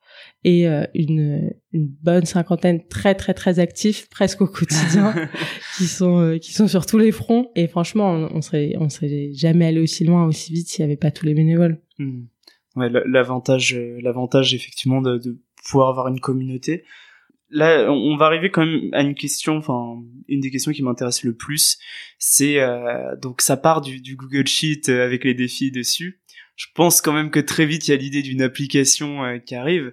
et euh, une, une bonne cinquantaine très très très actifs presque au quotidien qui sont euh, qui sont sur tous les fronts et franchement on, on serait on serait jamais allé aussi loin aussi vite s'il y avait pas tous les bénévoles. Hmm. Ouais, l'avantage euh, l'avantage effectivement de, de pouvoir avoir une communauté là, on va arriver quand même à une question, enfin, une des questions qui m'intéresse le plus, c'est euh, donc ça part du, Google Sheet euh, avec les défis dessus. Je pense quand même que très vite il y a l'idée d'une application euh, qui arrive.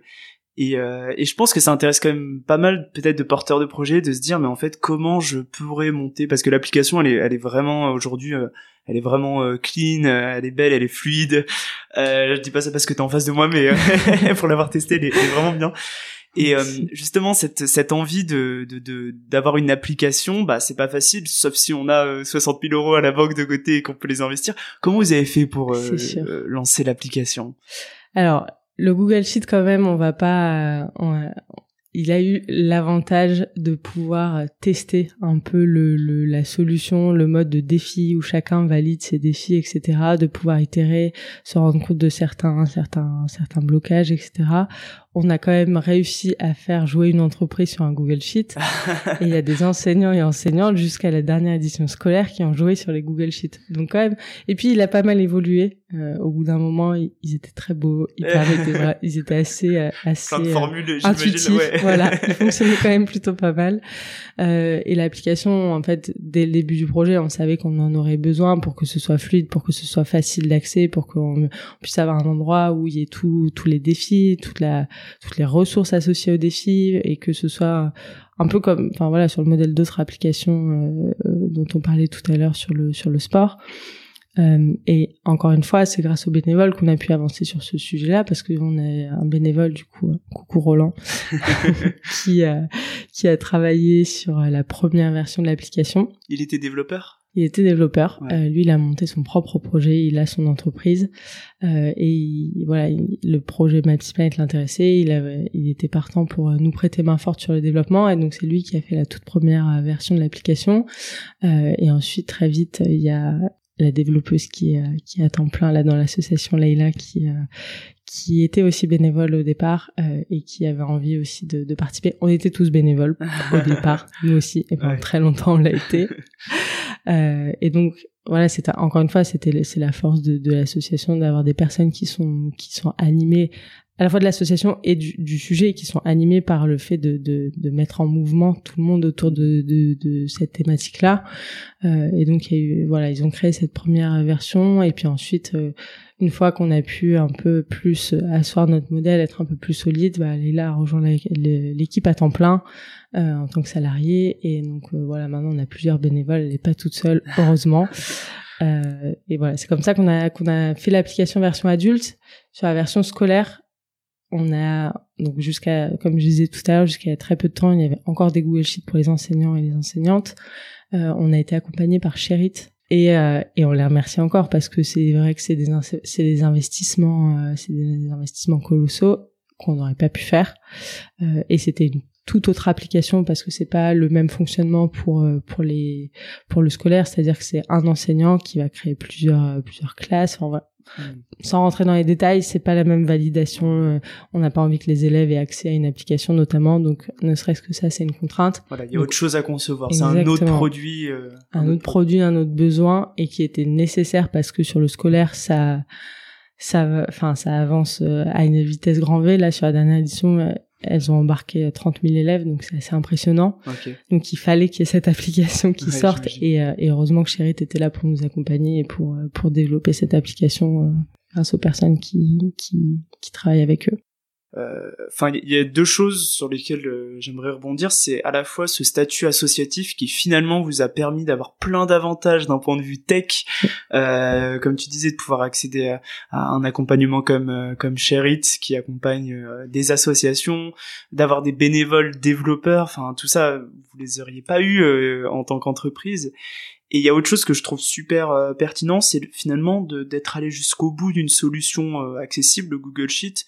Et, euh, et, je pense que ça intéresse quand même pas mal peut-être de porteurs de projets de se dire mais en fait comment je pourrais monter? Parce que l'application elle est, elle est vraiment aujourd'hui elle est vraiment clean, elle est belle, elle est fluide. je dis pas ça parce que t'es en face de moi mais pour l'avoir testé elle est, elle est vraiment bien. Et euh, justement, cette, cette envie de d'avoir de, une application, bah c'est pas facile, sauf si on a 60 euh, 000 euros à la banque de côté et qu'on peut les investir. Comment vous avez fait pour euh, lancer l'application? Alors, le Google Sheet, quand même, on va pas, il a eu l'avantage de pouvoir tester un peu le, le, la solution, le mode de défi où chacun valide ses défis, etc., de pouvoir itérer, se rendre compte de certains, certains, certains blocages, etc on a quand même réussi à faire jouer une entreprise sur un Google Sheet. et il y a des enseignants et enseignantes jusqu'à la dernière édition scolaire qui ont joué sur les Google Sheets. Donc quand même. Et puis il a pas mal évolué. Euh, au bout d'un moment, ils, étaient très beaux. Ils, étaient, ils étaient assez, euh, assez euh, intuitifs. Voilà, ils fonctionnaient quand même plutôt pas mal. Euh, et l'application, en fait, dès le début du projet, on savait qu'on en aurait besoin pour que ce soit fluide, pour que ce soit facile d'accès, pour qu'on puisse avoir un endroit où il y ait tous tous les défis, toute la toutes les ressources associées aux défis et que ce soit un peu comme enfin voilà sur le modèle d'autres applications euh, euh, dont on parlait tout à l'heure sur le sur le sport. Euh, et encore une fois c'est grâce aux bénévoles qu'on a pu avancer sur ce sujet-là parce qu'on a un bénévole du coup coucou Roland. Qui a qui a travaillé sur la première version de l'application. Il était développeur? Il était développeur. Euh, lui, il a monté son propre projet. Il a son entreprise euh, et voilà, le projet Mappsplanet l'intéressait. Il avait, il était partant pour euh, nous prêter main forte sur le développement et donc c'est lui qui a fait la toute première euh, version de l'application. Euh, et ensuite, très vite, il y a la développeuse qui qui est à temps plein là dans l'association Leila qui qui était aussi bénévole au départ euh, et qui avait envie aussi de, de, participer. On était tous bénévoles au départ, nous aussi, et pendant très longtemps on l'a été. Euh, et donc voilà, c'est encore une fois, c'était c'est la force de, de l'association d'avoir des personnes qui sont qui sont animées à la fois de l'association et du, du, sujet qui sont animées par le fait de, de, de, mettre en mouvement tout le monde autour de, de cette thématique-là. Euh, et donc, il y a eu, voilà, ils ont créé cette première version et puis ensuite, euh, une fois qu'on a pu un peu plus asseoir notre modèle, être un peu plus solide, bah, Leila a rejoint l'équipe à temps plein euh, en tant que salariée. Et donc euh, voilà, maintenant on a plusieurs bénévoles, elle n'est pas toute seule, heureusement. Euh, et voilà, c'est comme ça qu'on a qu'on a fait l'application version adulte. Sur la version scolaire, on a donc jusqu'à, comme je disais tout à l'heure, jusqu'à très peu de temps, il y avait encore des Google Sheets pour les enseignants et les enseignantes. Euh, on a été accompagné par Sherit et, euh, et on les remercie encore parce que c'est vrai que c'est des, investissements, euh, c'est des investissements colossaux qu'on n'aurait pas pu faire. Et c'était une toute autre application parce que c'est pas le même fonctionnement pour pour les pour le scolaire, c'est-à-dire que c'est un enseignant qui va créer plusieurs plusieurs classes. Enfin. Sans rentrer dans les détails, c'est pas la même validation. On n'a pas envie que les élèves aient accès à une application, notamment. Donc, ne serait-ce que ça, c'est une contrainte. Voilà, il y a autre chose à concevoir. C'est un autre produit. Euh, un, autre, produit, un autre besoin, et qui était nécessaire parce que sur le scolaire, ça, ça, enfin, ça avance euh, à une vitesse grand V. Là, sur la dernière édition, euh, elles ont embarqué 30 000 élèves, donc c'est assez impressionnant. Donc il fallait qu'il y ait cette application qui sorte, et, et, heureusement que Chérit était là pour nous accompagner et pour pour développer cette application grâce aux personnes qui, qui, qui travaillent avec eux. Euh, enfin, il y a deux choses sur lesquelles euh, j'aimerais rebondir. C'est à la fois ce statut associatif qui finalement vous a permis d'avoir plein d'avantages d'un point de vue tech, euh, comme tu disais, de pouvoir accéder à, un accompagnement comme comme Sherit qui accompagne des associations, d'avoir des bénévoles développeurs. Enfin, tout ça, vous les auriez pas eu en tant qu'entreprise. Et il y a autre chose que je trouve super pertinent, c'est finalement d'être allé jusqu'au bout d'une solution accessible, Google Sheet,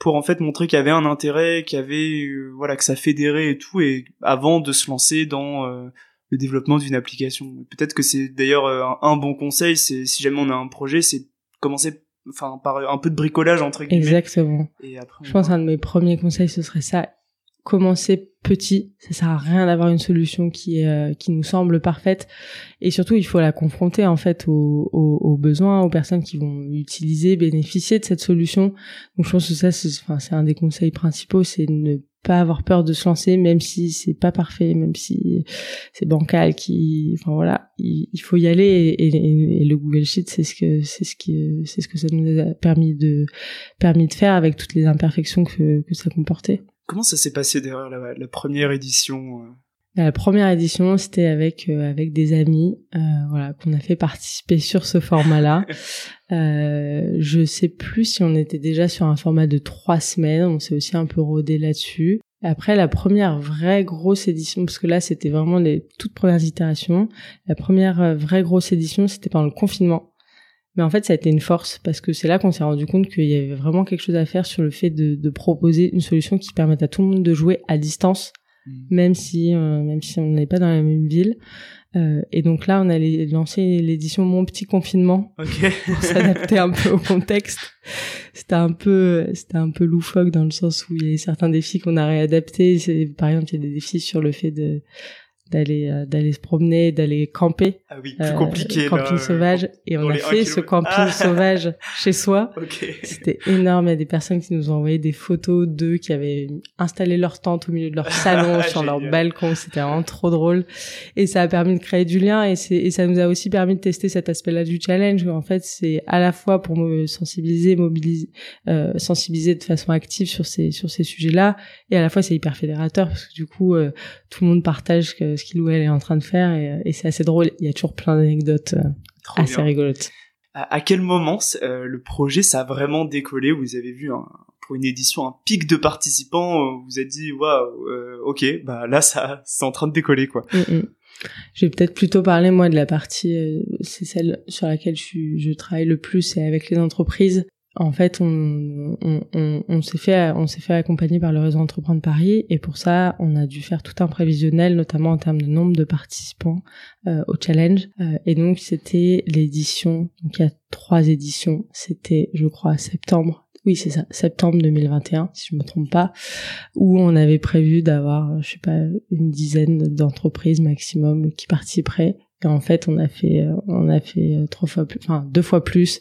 pour en fait montrer qu'il y avait un intérêt, qu'il y avait euh, voilà que ça fédérait et tout, et avant de se lancer dans le développement d'une application. Peut-être que c'est d'ailleurs un, bon conseil, c'est si jamais on a un projet, c'est commencer enfin par un peu de bricolage entre guillemets. Exactement. Et après, je pense qu'un de mes premiers conseils ce serait ça commencer petit, ça sert à rien d'avoir une solution qui euh, qui nous semble parfaite et surtout il faut la confronter en fait aux, besoins, aux personnes qui vont utiliser, bénéficier de cette solution. Donc je pense que ça c'est un des conseils principaux, c'est ne pas avoir peur de se lancer même si c'est pas parfait, même si c'est bancal qui enfin voilà, il, faut y aller et, et, le Google Sheet c'est ce que c'est ce qui c'est ce que ça nous a permis de permis de faire avec toutes les imperfections que que ça comportait. Comment ça s'est passé d'ailleurs la, première édition euh La première édition, c'était avec euh, avec des amis, euh, voilà, qu'on a fait participer sur ce format-là. euh, je sais plus si on était déjà sur un format de trois semaines. On s'est aussi un peu rodé là-dessus. Après la première vraie grosse édition, parce que là c'était vraiment les toutes premières itérations. La première vraie grosse édition, c'était pendant le confinement. Mais en fait, ça a été une force parce que c'est là qu'on s'est rendu compte qu'il y avait vraiment quelque chose à faire sur le fait de, de, proposer une solution qui permette à tout le monde de jouer à distance, mmh. même si euh, même si on n'est pas dans la même ville. Euh, et donc là, on allait lancer l'édition Mon petit confinement pour s'adapter un peu au contexte. C'était un peu c'était un peu loufoque dans le sens où il y a certains défis qu'on a réadaptés. Par exemple, il y a des défis sur le fait de d'aller euh, d'aller se promener, d'aller camper. Ah oui, plus euh, compliqué. camping sauvage. Et on a fait ce camping ah. sauvage chez soi. C'était énorme. Il y a des personnes qui nous ont envoyé des photos d'eux qui avaient installé leur tente au milieu de leur salon, sur leur balcon. C'était vraiment trop drôle. Et ça a permis de créer du lien et, et ça nous a aussi permis de tester cet aspect-là du challenge. En fait, c'est à la fois pour me sensibiliser, mobiliser, euh, sensibiliser de façon active sur ces sur ces sujets-là, et à la fois c'est hyper fédérateur parce que du coup euh, tout le monde partage que ce qu'il ou elle est en train de faire et, et c'est assez drôle. Il y a toujours plein d'anecdotes euh, assez rigolotes. À, quel moment euh, le projet ça a vraiment décollé? Vous avez vu pour une édition un pic de participants. Euh, vous avez dit waouh, ok, bah là ça c'est en train de décoller quoi. Mm, mm. Je vais peut-être plutôt parler moi de la partie, c'est celle sur laquelle je, je travaille le plus, c'est avec les entreprises en fait, on, on, on, s'est fait, on s'est fait accompagner par le réseau Entreprendre Paris, et pour ça, on a dû faire tout un prévisionnel, notamment en termes de nombre de participants euh, au challenge. Euh, et donc, c'était l'édition. Donc, il y a trois éditions. C'était, je crois, septembre. Oui, c'est ça, septembre 2021, si je me trompe pas, où on avait prévu d'avoir, je sais pas, une dizaine d'entreprises maximum qui participeraient et en fait, on a fait, euh, on a fait euh, trois fois plus, enfin deux fois plus,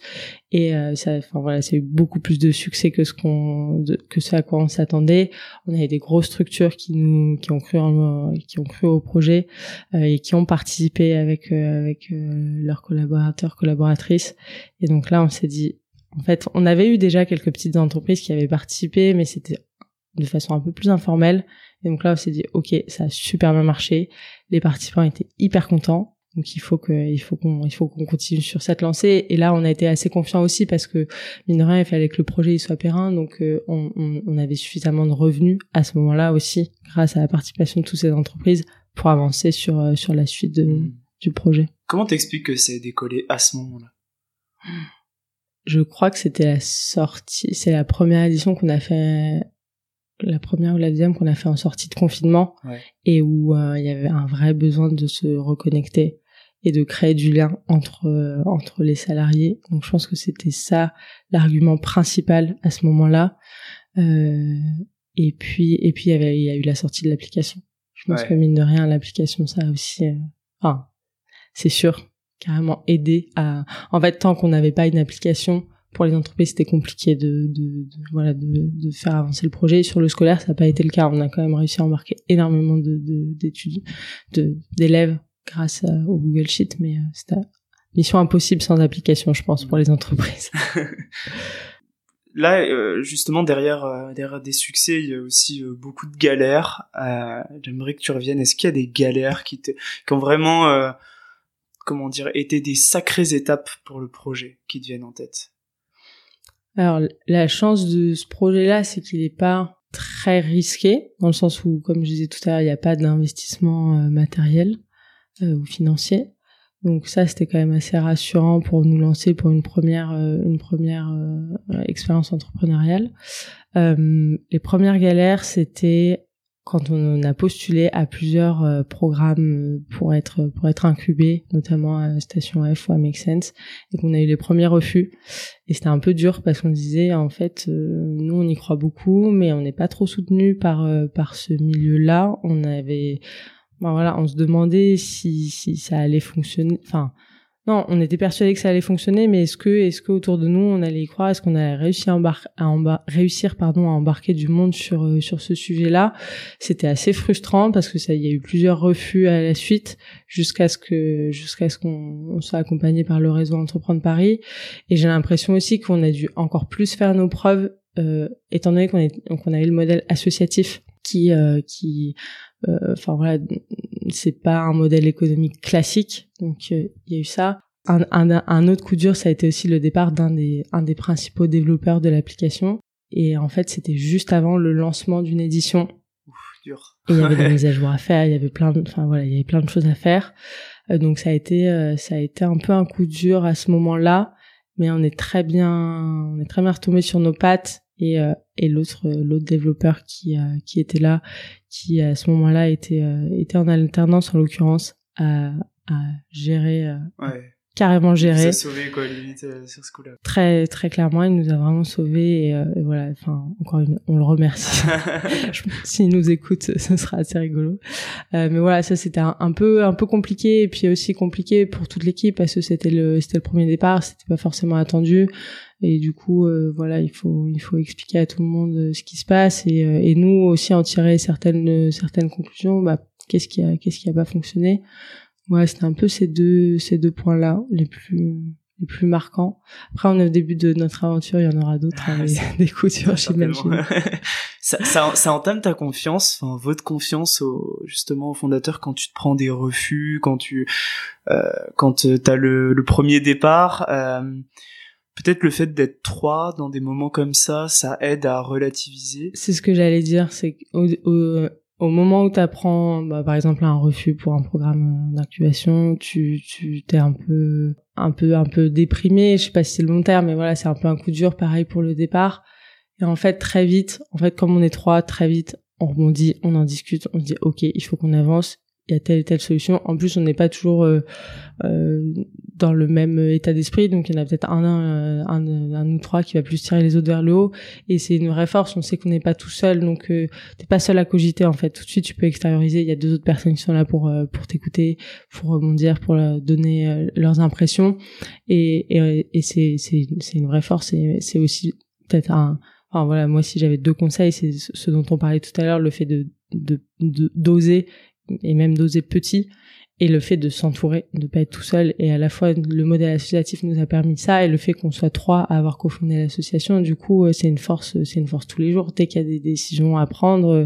et euh, ça, enfin voilà, c'est eu beaucoup plus de succès que ce qu'on, que ce à quoi on s'attendait. On avait des grosses structures qui nous, qui ont cru, en, qui ont cru au projet et qui ont participé avec avec leurs collaborateurs, collaboratrices. Et donc là, on s'est dit, en fait, on avait eu déjà quelques petites entreprises qui avaient participé, mais c'était de façon un peu plus informelle. Et donc là, on s'est dit, ok, ça a super bien marché. Les participants étaient hyper contents. Donc il faut que il faut qu'on il faut qu'on continue sur cette lancée. Et là, on a été assez confiant aussi parce que mine de rien, il fallait que le projet il soit périn. Donc euh, on, on, on, avait suffisamment de revenus à ce moment-là aussi, grâce à la participation de toutes ces entreprises, pour avancer sur euh, sur la suite de, mmh. du projet. Comment t'expliques que c'est décollé à ce moment-là? Je crois que c'était la sortie, c'est la première édition qu'on a fait la première ou la deuxième qu'on a fait en sortie de confinement ouais. et où euh, il y avait un vrai besoin de se reconnecter et de créer du lien entre euh, entre les salariés. Donc je pense que c'était ça l'argument principal à ce moment-là. Euh, et puis et puis il y avait il y a eu la sortie de l'application. Je pense Ouais. que mine de rien l'application ça a aussi euh, enfin c'est sûr carrément aidé à en fait tant qu'on n'avait pas une application pour les entreprises c'était compliqué de, de, de voilà de, de faire avancer le projet sur le scolaire ça n'a pas été le cas on a quand même réussi à embarquer énormément de de- d'études de d'élèves grâce à- au Google Sheet mais euh, c'était mission impossible sans application je pense pour les entreprises Là, euh, justement, derrière, euh, derrière des succès, il y a aussi euh, beaucoup de galères. Euh, J'aimerais que tu reviennes. Est-ce qu'il y a des galères qui, te, qui ont vraiment, euh, comment dire, été des sacrées étapes pour le projet qui te viennent en tête? Alors, la chance de ce projet-là, c'est qu'il n'est pas très risqué, dans le sens où, comme je disais tout à l'heure, il n'y a pas d'investissement euh, matériel euh, ou financier. Donc ça, c'était quand même assez rassurant pour nous lancer pour une première, euh, une première euh, expérience entrepreneuriale. Euh, les premières galères, c'était quand on a postulé à plusieurs euh, programmes euh, pour être pour être incubé, notamment à Station F ou à Make Sense, et qu'on a eu les premiers refus. Et c'était un peu dur parce qu'on disait en fait, euh, nous on y croit beaucoup, mais on n'est pas trop soutenu par euh, par ce milieu-là. On avait, ben voilà, on se demandait si si ça allait fonctionner. Enfin, non, on était persuadé que ça allait fonctionner, mais est-ce que est-ce que autour de nous on allait y croire? Est-ce qu'on allait réussir à, à réussir pardon à embarquer du monde sur euh, sur ce sujet-là? C'était assez frustrant parce que ça, il y a eu plusieurs refus à la suite jusqu'à ce que jusqu'à ce qu'on on soit accompagné par le réseau Entreprendre Paris. Et j'ai l'impression aussi qu'on a dû encore plus faire nos preuves, euh, étant donné qu'on est- qu'on avait le modèle associatif qui euh, qui euh, enfin voilà c'est pas un modèle économique classique donc euh, il y a eu ça. Un, un, un autre coup dur ça a été aussi le départ d'un des un des principaux développeurs de l'application. Et en fait c'était juste avant le lancement d'une édition. Ouf, dur. et il y avait des mises à jour à faire, il y avait plein de, enfin voilà, il y avait plein de choses à faire. Donc ça a été, ça a été un peu un coup dur à ce moment-là, mais on est très bien, on est très bien retombé sur nos pattes et euh, et l'autre euh, l'autre développeur qui euh, qui était là, qui à ce moment-là était euh, était en alternance en l'occurrence à à gérer euh, Ouais. carrément Ça gérer a sauvé, quoi, limite, euh, sur ce coup-là. très très clairement il nous a vraiment sauvés et, euh, et voilà enfin encore une on le remercie S'il nous écoute, ce sera assez rigolo. Euh, mais voilà, ça c'était un, un peu un peu compliqué et puis aussi compliqué pour toute l'équipe parce que c'était le c'était le premier départ, c'était pas forcément attendu et du coup euh, voilà il faut il faut expliquer à tout le monde euh, ce qui se passe et, euh, et nous aussi en tirer certaines certaines conclusions. Bah qu'est-ce qui a qu'est-ce qui a pas fonctionné Ouais, c'était un peu ces deux ces deux points là les plus les plus marquants. Après, on est au début de notre aventure, il y en aura d'autres, hein, des, des coups durs, j'imagine. Ça, ça, ça entame ta confiance, enfin votre confiance au, justement au fondateur quand tu te prends des refus, quand tu euh, quand euh, t'as le, le premier départ. euh, Peut-être le fait d'être trois dans des moments comme ça, ça aide à relativiser. C'est ce que j'allais dire, c'est qu'au au, moment où tu apprends, bah, par exemple, un refus pour un programme euh, d'incubation, tu tu t'es un peu un peu un peu déprimé. Je sais pas si c'est le bon terme, mais voilà, c'est un peu un coup dur. Pareil pour le départ. Et en fait, très vite, en fait, comme on est trois, très vite, on rebondit, on en discute, on se dit, ok, il faut qu'on avance. Il y a telle et telle solution. En plus, on n'est pas toujours euh, euh, dans le même état d'esprit, donc il y en a peut-être un, un, un, ou trois qui va plus tirer les autres vers le haut. Et c'est une vraie force. On sait qu'on n'est pas tout seul, donc euh, t'es pas seul à cogiter en fait. Tout de suite, tu peux extérioriser. Il y a deux autres personnes qui sont là pour euh, pour t'écouter, pour rebondir, pour euh, donner euh, leurs impressions. Et et, et c'est c'est c'est une vraie force. Et c'est aussi peut-être un Enfin voilà, moi si j'avais deux conseils, c'est ce dont on parlait tout à l'heure, le fait de de de- d'oser et même d'oser petit et le fait de s'entourer, de pas être tout seul et à la fois le modèle associatif nous a permis ça et le fait qu'on soit trois à avoir cofondé l'association, du coup euh, c'est une force, c'est une force tous les jours. Dès qu'il y a des décisions à prendre, euh,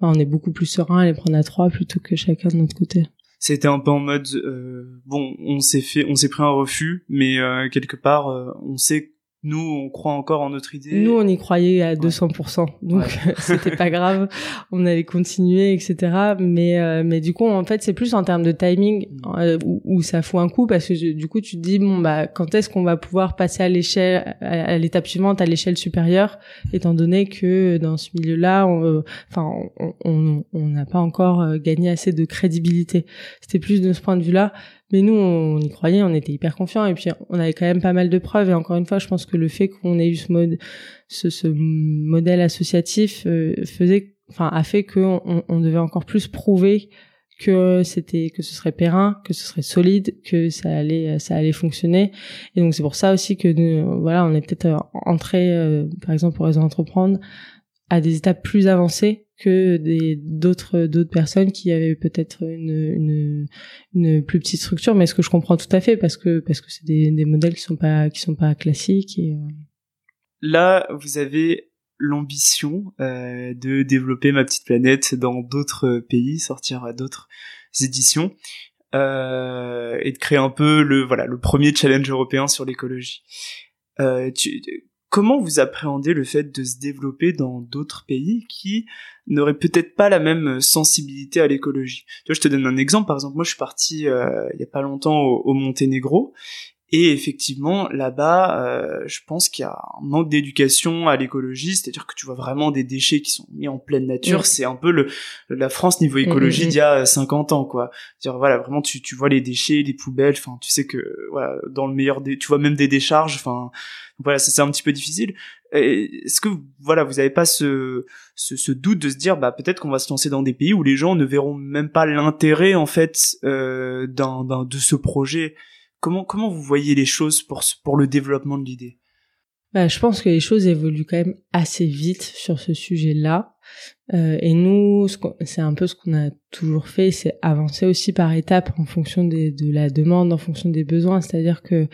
ben, on est beaucoup plus serein à les prendre à trois plutôt que chacun de notre côté. c'était un peu en mode bon, on s'est fait, on s'est pris un refus, mais quelque part, on sait nous, on croit encore en notre idée. Nous, on y croyait à 200%. Donc, c'était pas grave. On allait continuer, etc. Mais, euh, mais du coup, en fait, c'est plus en termes de timing mm. euh, où, ça fout un coup parce que du coup, tu te dis, bon, bah, quand est-ce qu'on va pouvoir passer à l'échelle, à, l'étape suivante, à l'échelle supérieure, étant donné que dans ce milieu-là, on, enfin, on n'a pas encore euh, gagné assez de crédibilité. C'était plus de ce point de vue-là. Mais nous, on y croyait, on était hyper confiants et puis on avait quand même pas mal de preuves. Et encore une fois, je pense que le fait qu'on ait eu ce, mode, ce, ce modèle associatif euh, faisait, enfin, a fait qu'on on devait encore plus prouver que c'était que ce serait périn, que ce serait solide, que ça allait ça allait fonctionner. Et donc c'est pour ça aussi que voilà, on est peut-être entré, euh, par exemple pour les entreprendre, à des étapes plus avancées que d'autres d'autres personnes qui avaient peut-être une, une, plus petite structure mais ce que je comprends tout à fait parce que parce que c'est des, modèles qui sont pas sont pas classiques euh. là vous avez l'ambition euh, de développer ma petite planète dans d'autres pays sortir à d'autres éditions euh, et de créer un peu le voilà le premier challenge européen sur l'écologie comment vous appréhendez le fait de se développer dans d'autres pays qui n'auraient peut-être pas la même sensibilité à l'écologie? Tu je te donne un exemple. Par exemple, moi, je suis parti euh, il y a pas longtemps au Monténégro et effectivement, là-bas, euh, je pense qu'il y a un manque d'éducation à l'écologie, c'est-à-dire que tu vois vraiment des déchets qui sont mis en pleine nature. C'est un peu le la France niveau écologie d'il y a 50 ans, quoi. Dire voilà, vraiment tu tu vois les déchets, les poubelles. Enfin, tu sais que voilà, dans le meilleur des, tu vois même des décharges. Enfin, voilà, c'est un petit peu difficile. Est-ce que voilà, vous avez pas ce, ce, ce doute de se dire bah peut-être qu'on va se lancer dans des pays où les gens ne verront même pas l'intérêt en fait euh, d'un de ce projet? Comment, comment vous voyez les choses pour, le développement de l'idée? Bah, Je pense que les choses évoluent quand même assez vite sur ce sujet-là. Euh, et nous, c'est un peu ce qu'on a toujours fait, c'est avancer aussi par étapes en fonction des, de la demande, en fonction des besoins. C'est-à-dire que,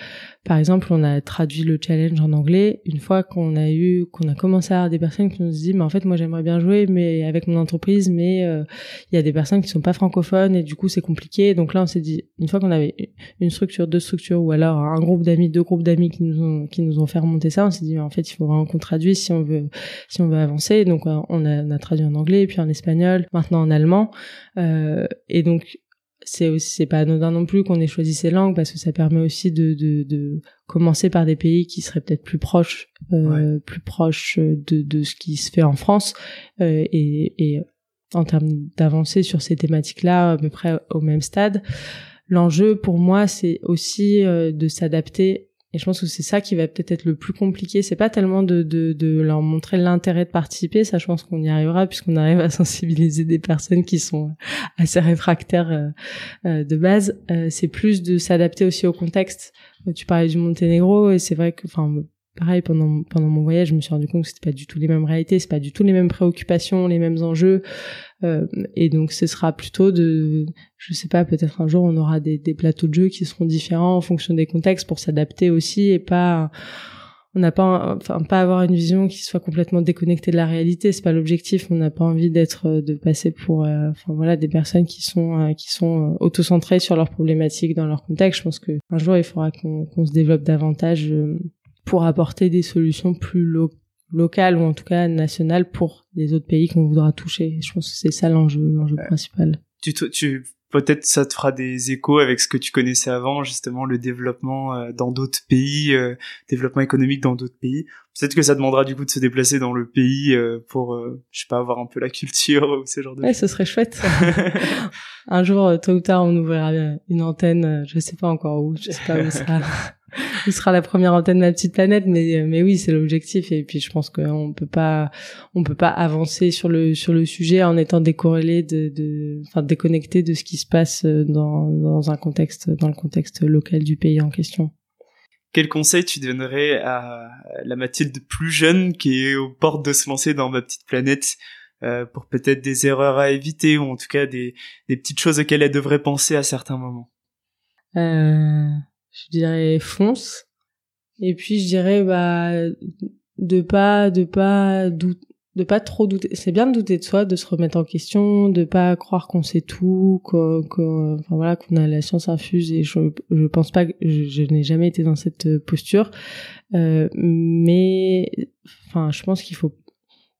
par exemple, on a traduit le challenge en anglais. Une fois qu'on a eu, qu'on a commencé à avoir des personnes qui nous disent, mais en fait, moi, j'aimerais bien jouer, mais avec mon entreprise, mais euh, il y a des personnes qui sont pas francophones et du coup, c'est compliqué. Donc là, on s'est dit, une fois qu'on avait une structure, deux structures, ou alors un groupe d'amis, deux groupes d'amis qui nous ont qui nous ont fait remonter ça, on s'est dit, en fait, il faut vraiment qu'on traduise si on veut si on veut avancer. Donc on a, on a traduit en anglais, puis en espagnol, maintenant en allemand. Euh, et donc c'est c'est pas anodin non plus qu'on ait choisi ces langues parce que ça permet aussi de, de, de commencer par des pays qui seraient peut-être plus proches euh, plus proches de, de ce qui se fait en France. Euh, et, et en termes d'avancée sur ces thématiques-là à peu près au même stade. L'enjeu pour moi c'est aussi de s'adapter et je pense que c'est ça qui va peut-être être le plus compliqué. C'est pas tellement de, de, de leur montrer l'intérêt de participer, ça je pense qu'on y arrivera puisqu'on arrive à sensibiliser des personnes qui sont assez réfractaires euh, euh, de base. Euh, c'est plus de s'adapter aussi au contexte. Tu parlais du Monténégro et c'est vrai que, enfin, pareil pendant pendant mon voyage je me suis rendu compte que c'était pas du tout les mêmes réalités c'est pas du tout les mêmes préoccupations les mêmes enjeux. Euh, et donc ce sera plutôt de je sais pas peut-être un jour on aura des, plateaux de jeux qui seront différents en fonction des contextes pour s'adapter aussi et pas on n'a pas enfin pas avoir une vision qui soit complètement déconnectée de la réalité. C'est pas l'objectif. On n'a pas envie d'être de passer pour euh, enfin voilà des personnes qui sont euh, qui sont autocentrées sur leurs problématiques dans leur contexte. Je pense que un jour il faudra qu'on se développe davantage pour apporter des solutions plus locales ou en tout cas nationales pour les autres pays qu'on voudra toucher. Je pense que c'est ça l'enjeu, l'enjeu principal. Tu, tu peut-être ça te fera des échos avec ce que tu connaissais avant, justement le développement euh, dans d'autres pays, euh, développement économique dans d'autres pays. Peut-être que ça demandera du coup de se déplacer dans le pays euh, pour, je sais pas, avoir un peu la culture ou ce genre de. Ouais, ce serait chouette. un jour, tôt ou tard, on ouvrira une antenne, je sais pas encore où, je sais pas où ça ce sera la première antenne de ma petite planète, mais mais oui, c'est l'objectif. Et puis je pense qu'on peut pas, on peut pas avancer sur le sur le sujet en étant décorrélé de, de, enfin déconnecté de ce qui se passe dans dans un contexte, dans le contexte local du pays en question. Quel conseil tu donnerais à la Mathilde plus jeune qui est aux portes de se lancer dans ma petite planète euh, pour peut-être des erreurs à éviter ou en tout cas des, des petites choses auxquelles elle devrait penser à certains moments? Euh, je dirais fonce. Et puis je dirais bah de pas de pas de de pas trop douter. C'est bien de douter de soi, de se remettre en question, de pas croire qu'on sait tout, qu'on, voilà, qu'on a la science infuse. Et je, je pense pas je, n'ai jamais été dans cette posture. Euh, mais, enfin, je pense qu'il faut,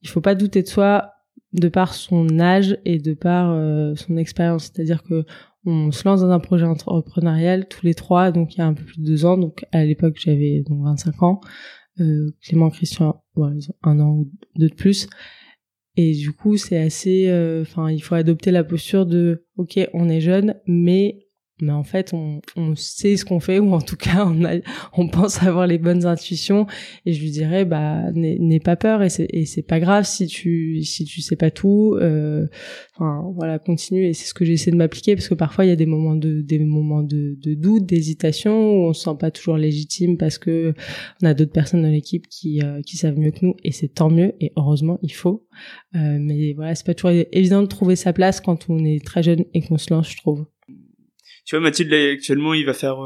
il faut pas douter de soi de par son âge et de par euh, son expérience. C'est-à-dire que on se lance dans un projet entrepreneurial tous les trois, donc il y a un peu plus de deux ans. Donc à l'époque j'avais donc 25 ans. Euh, Clément Christian, un an ou deux de plus. Et du coup, c'est assez, euh, enfin, il faut adopter la posture de, ok, on est jeune, mais mais en fait on, on sait ce qu'on fait ou en tout cas on a, on pense avoir les bonnes intuitions. Et je lui dirais bah n'aie pas peur. Et c'est pas grave si tu si tu sais pas tout euh, enfin voilà continue. Et c'est ce que j'essaie de m'appliquer parce que parfois il y a des moments de des moments de, de doute d'hésitation où on se sent pas toujours légitime parce que on a d'autres personnes dans l'équipe qui euh, qui savent mieux que nous. Et c'est tant mieux. Et heureusement il faut. Euh, mais voilà c'est pas toujours évident de trouver sa place quand on est très jeune et qu'on se lance je trouve tu vois, Mathilde, actuellement, il va faire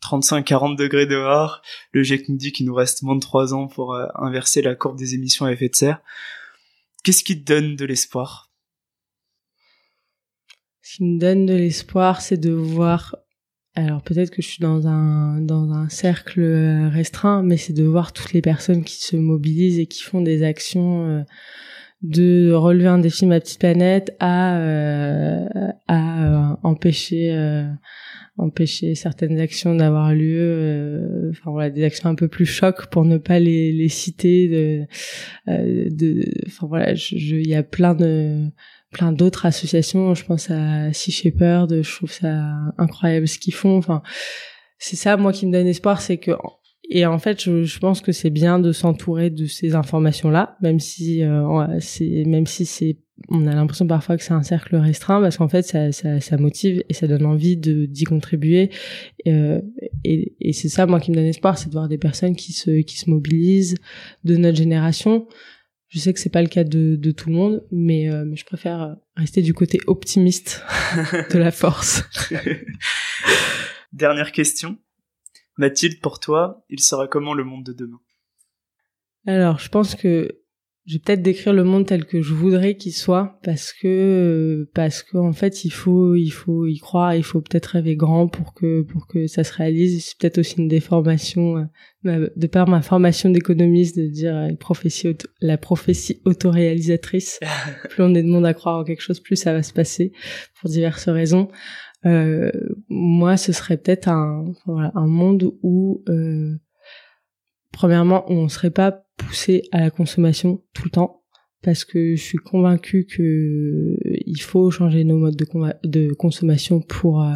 35-40 euh, degrés dehors. Le GIEC nous dit qu'il nous reste moins de 3 ans pour euh, inverser la courbe des émissions à effet de serre. Qu'est-ce qui te donne de l'espoir? Ce qui me donne de l'espoir, c'est de voir... Alors peut-être que je suis dans un dans un cercle euh, restreint, mais c'est de voir toutes les personnes qui se mobilisent et qui font des actions de relever un défi ma petite planète à euh, à euh, empêcher euh, empêcher certaines actions d'avoir lieu enfin voilà des actions un peu plus chocs pour ne pas les les citer de de enfin voilà je il y a plein de plein d'autres associations. Je pense à Sea Shepherd je trouve ça incroyable ce qu'ils font. Enfin c'est ça moi qui me donne espoir c'est que et en fait, je, je pense que c'est bien de s'entourer de ces informations-là, même si euh, c'est même si c'est on a l'impression parfois que c'est un cercle restreint parce qu'en fait ça, ça, ça, motive et ça donne envie de d'y contribuer. Euh, et, et c'est ça moi qui me donne espoir c'est de voir des personnes qui se qui se mobilisent de notre génération. Je sais que c'est pas le cas de, de tout le monde mais, euh, mais je préfère rester du côté optimiste de la force. Dernière question Mathilde, pour toi, il sera comment le monde de demain? Alors, je pense que je vais peut-être décrire le monde tel que je voudrais qu'il soit parce que parce qu'en fait il faut il faut y croire il faut peut-être rêver grand pour que pour que ça se réalise. C'est peut-être aussi une déformation euh, de par ma formation d'économiste de dire la prophétie la prophétie autoréalisatrice. Plus on est de monde à croire en quelque chose plus ça va se passer pour diverses raisons euh, moi, ce serait peut-être un, voilà, un monde où, euh, premièrement, on ne serait pas poussé à la consommation tout le temps, parce que je suis convaincue que il faut changer nos modes de, consommation pour, euh,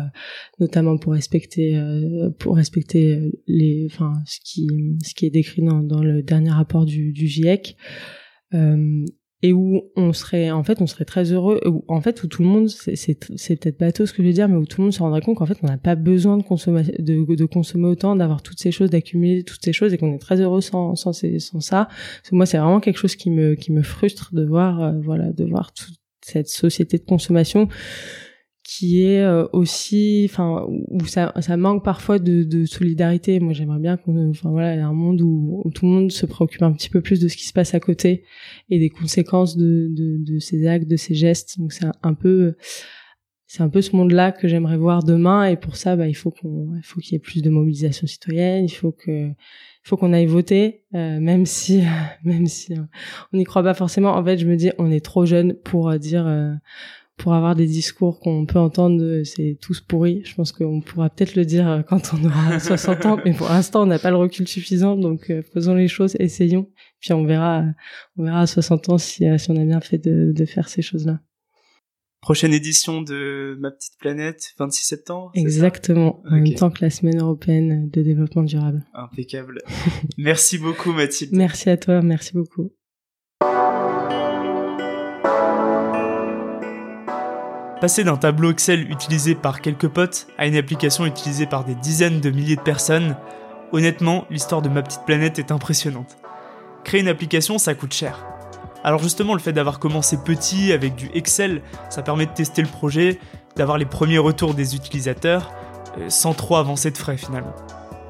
notamment pour respecter, euh, pour respecter les, enfin, ce qui, ce qui est décrit dans, dans le dernier rapport du, du GIEC. Euh, et où on serait en fait on serait très heureux où, en fait où tout le monde c'est c'est peut-être bateau ce que je veux dire mais où tout le monde se rendrait compte qu'en fait on n'a pas besoin de consommer de, de consommer autant d'avoir toutes ces choses d'accumuler toutes ces choses et qu'on est très heureux sans sans, sans ça. Moi c'est vraiment quelque chose qui me qui me frustre de voir euh, voilà de voir toute cette société de consommation qui est euh, aussi enfin où ça ça manque parfois de, de solidarité. Moi j'aimerais bien qu'on enfin voilà un monde où, tout le monde se préoccupe un petit peu plus de ce qui se passe à côté et des conséquences de de, de ces actes de ces gestes. Donc c'est un, peu c'est un peu ce monde là que j'aimerais voir demain. Et pour ça bah il faut qu'on il faut qu'il y ait plus de mobilisation citoyenne. Il faut que il faut qu'on aille voter euh, même si même si euh, on n'y croit pas forcément. En fait je me dis on est trop jeune pour dire pour avoir des discours qu'on peut entendre, c'est tous pourris. Je pense qu'on pourra peut-être le dire euh, quand on aura 60 ans, mais pour l'instant, on n'a pas le recul suffisant, donc euh, faisons les choses, essayons, puis on verra, on verra à 60 ans si, euh, si on a bien fait de, de faire ces choses-là. Prochaine édition de Ma Petite Planète, 26 septembre. Exactement, en même temps que la Semaine européenne de développement durable. Impeccable. merci beaucoup Mathilde. Merci à toi, merci beaucoup. Passer d'un tableau Excel utilisé par quelques potes à une application utilisée par des dizaines de milliers de personnes, honnêtement, l'histoire de ma petite planète est impressionnante. Créer une application, ça coûte cher. Alors justement, le fait d'avoir commencé petit avec du Excel, ça permet de tester le projet, d'avoir les premiers retours des utilisateurs, euh, sans trop avancer de frais finalement.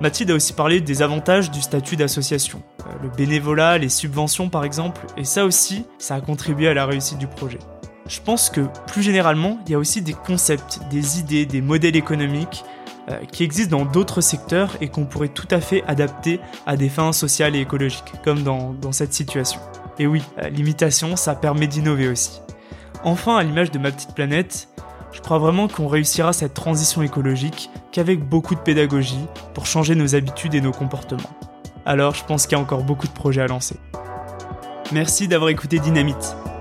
Mathilde a aussi parlé des avantages du statut d'association. Euh, le bénévolat, les subventions par exemple, et ça aussi, ça a contribué à la réussite du projet. Je pense que plus généralement, il y a aussi des concepts, des idées, des modèles économiques euh, qui existent dans d'autres secteurs et qu'on pourrait tout à fait adapter à des fins sociales et écologiques, comme dans, dans cette situation. Et oui, euh, l'imitation, ça permet d'innover aussi. Enfin, à l'image de ma petite planète, je crois vraiment qu'on réussira cette transition écologique qu'avec beaucoup de pédagogie pour changer nos habitudes et nos comportements. Alors je pense qu'il y a encore beaucoup de projets à lancer. Merci d'avoir écouté Dynamite.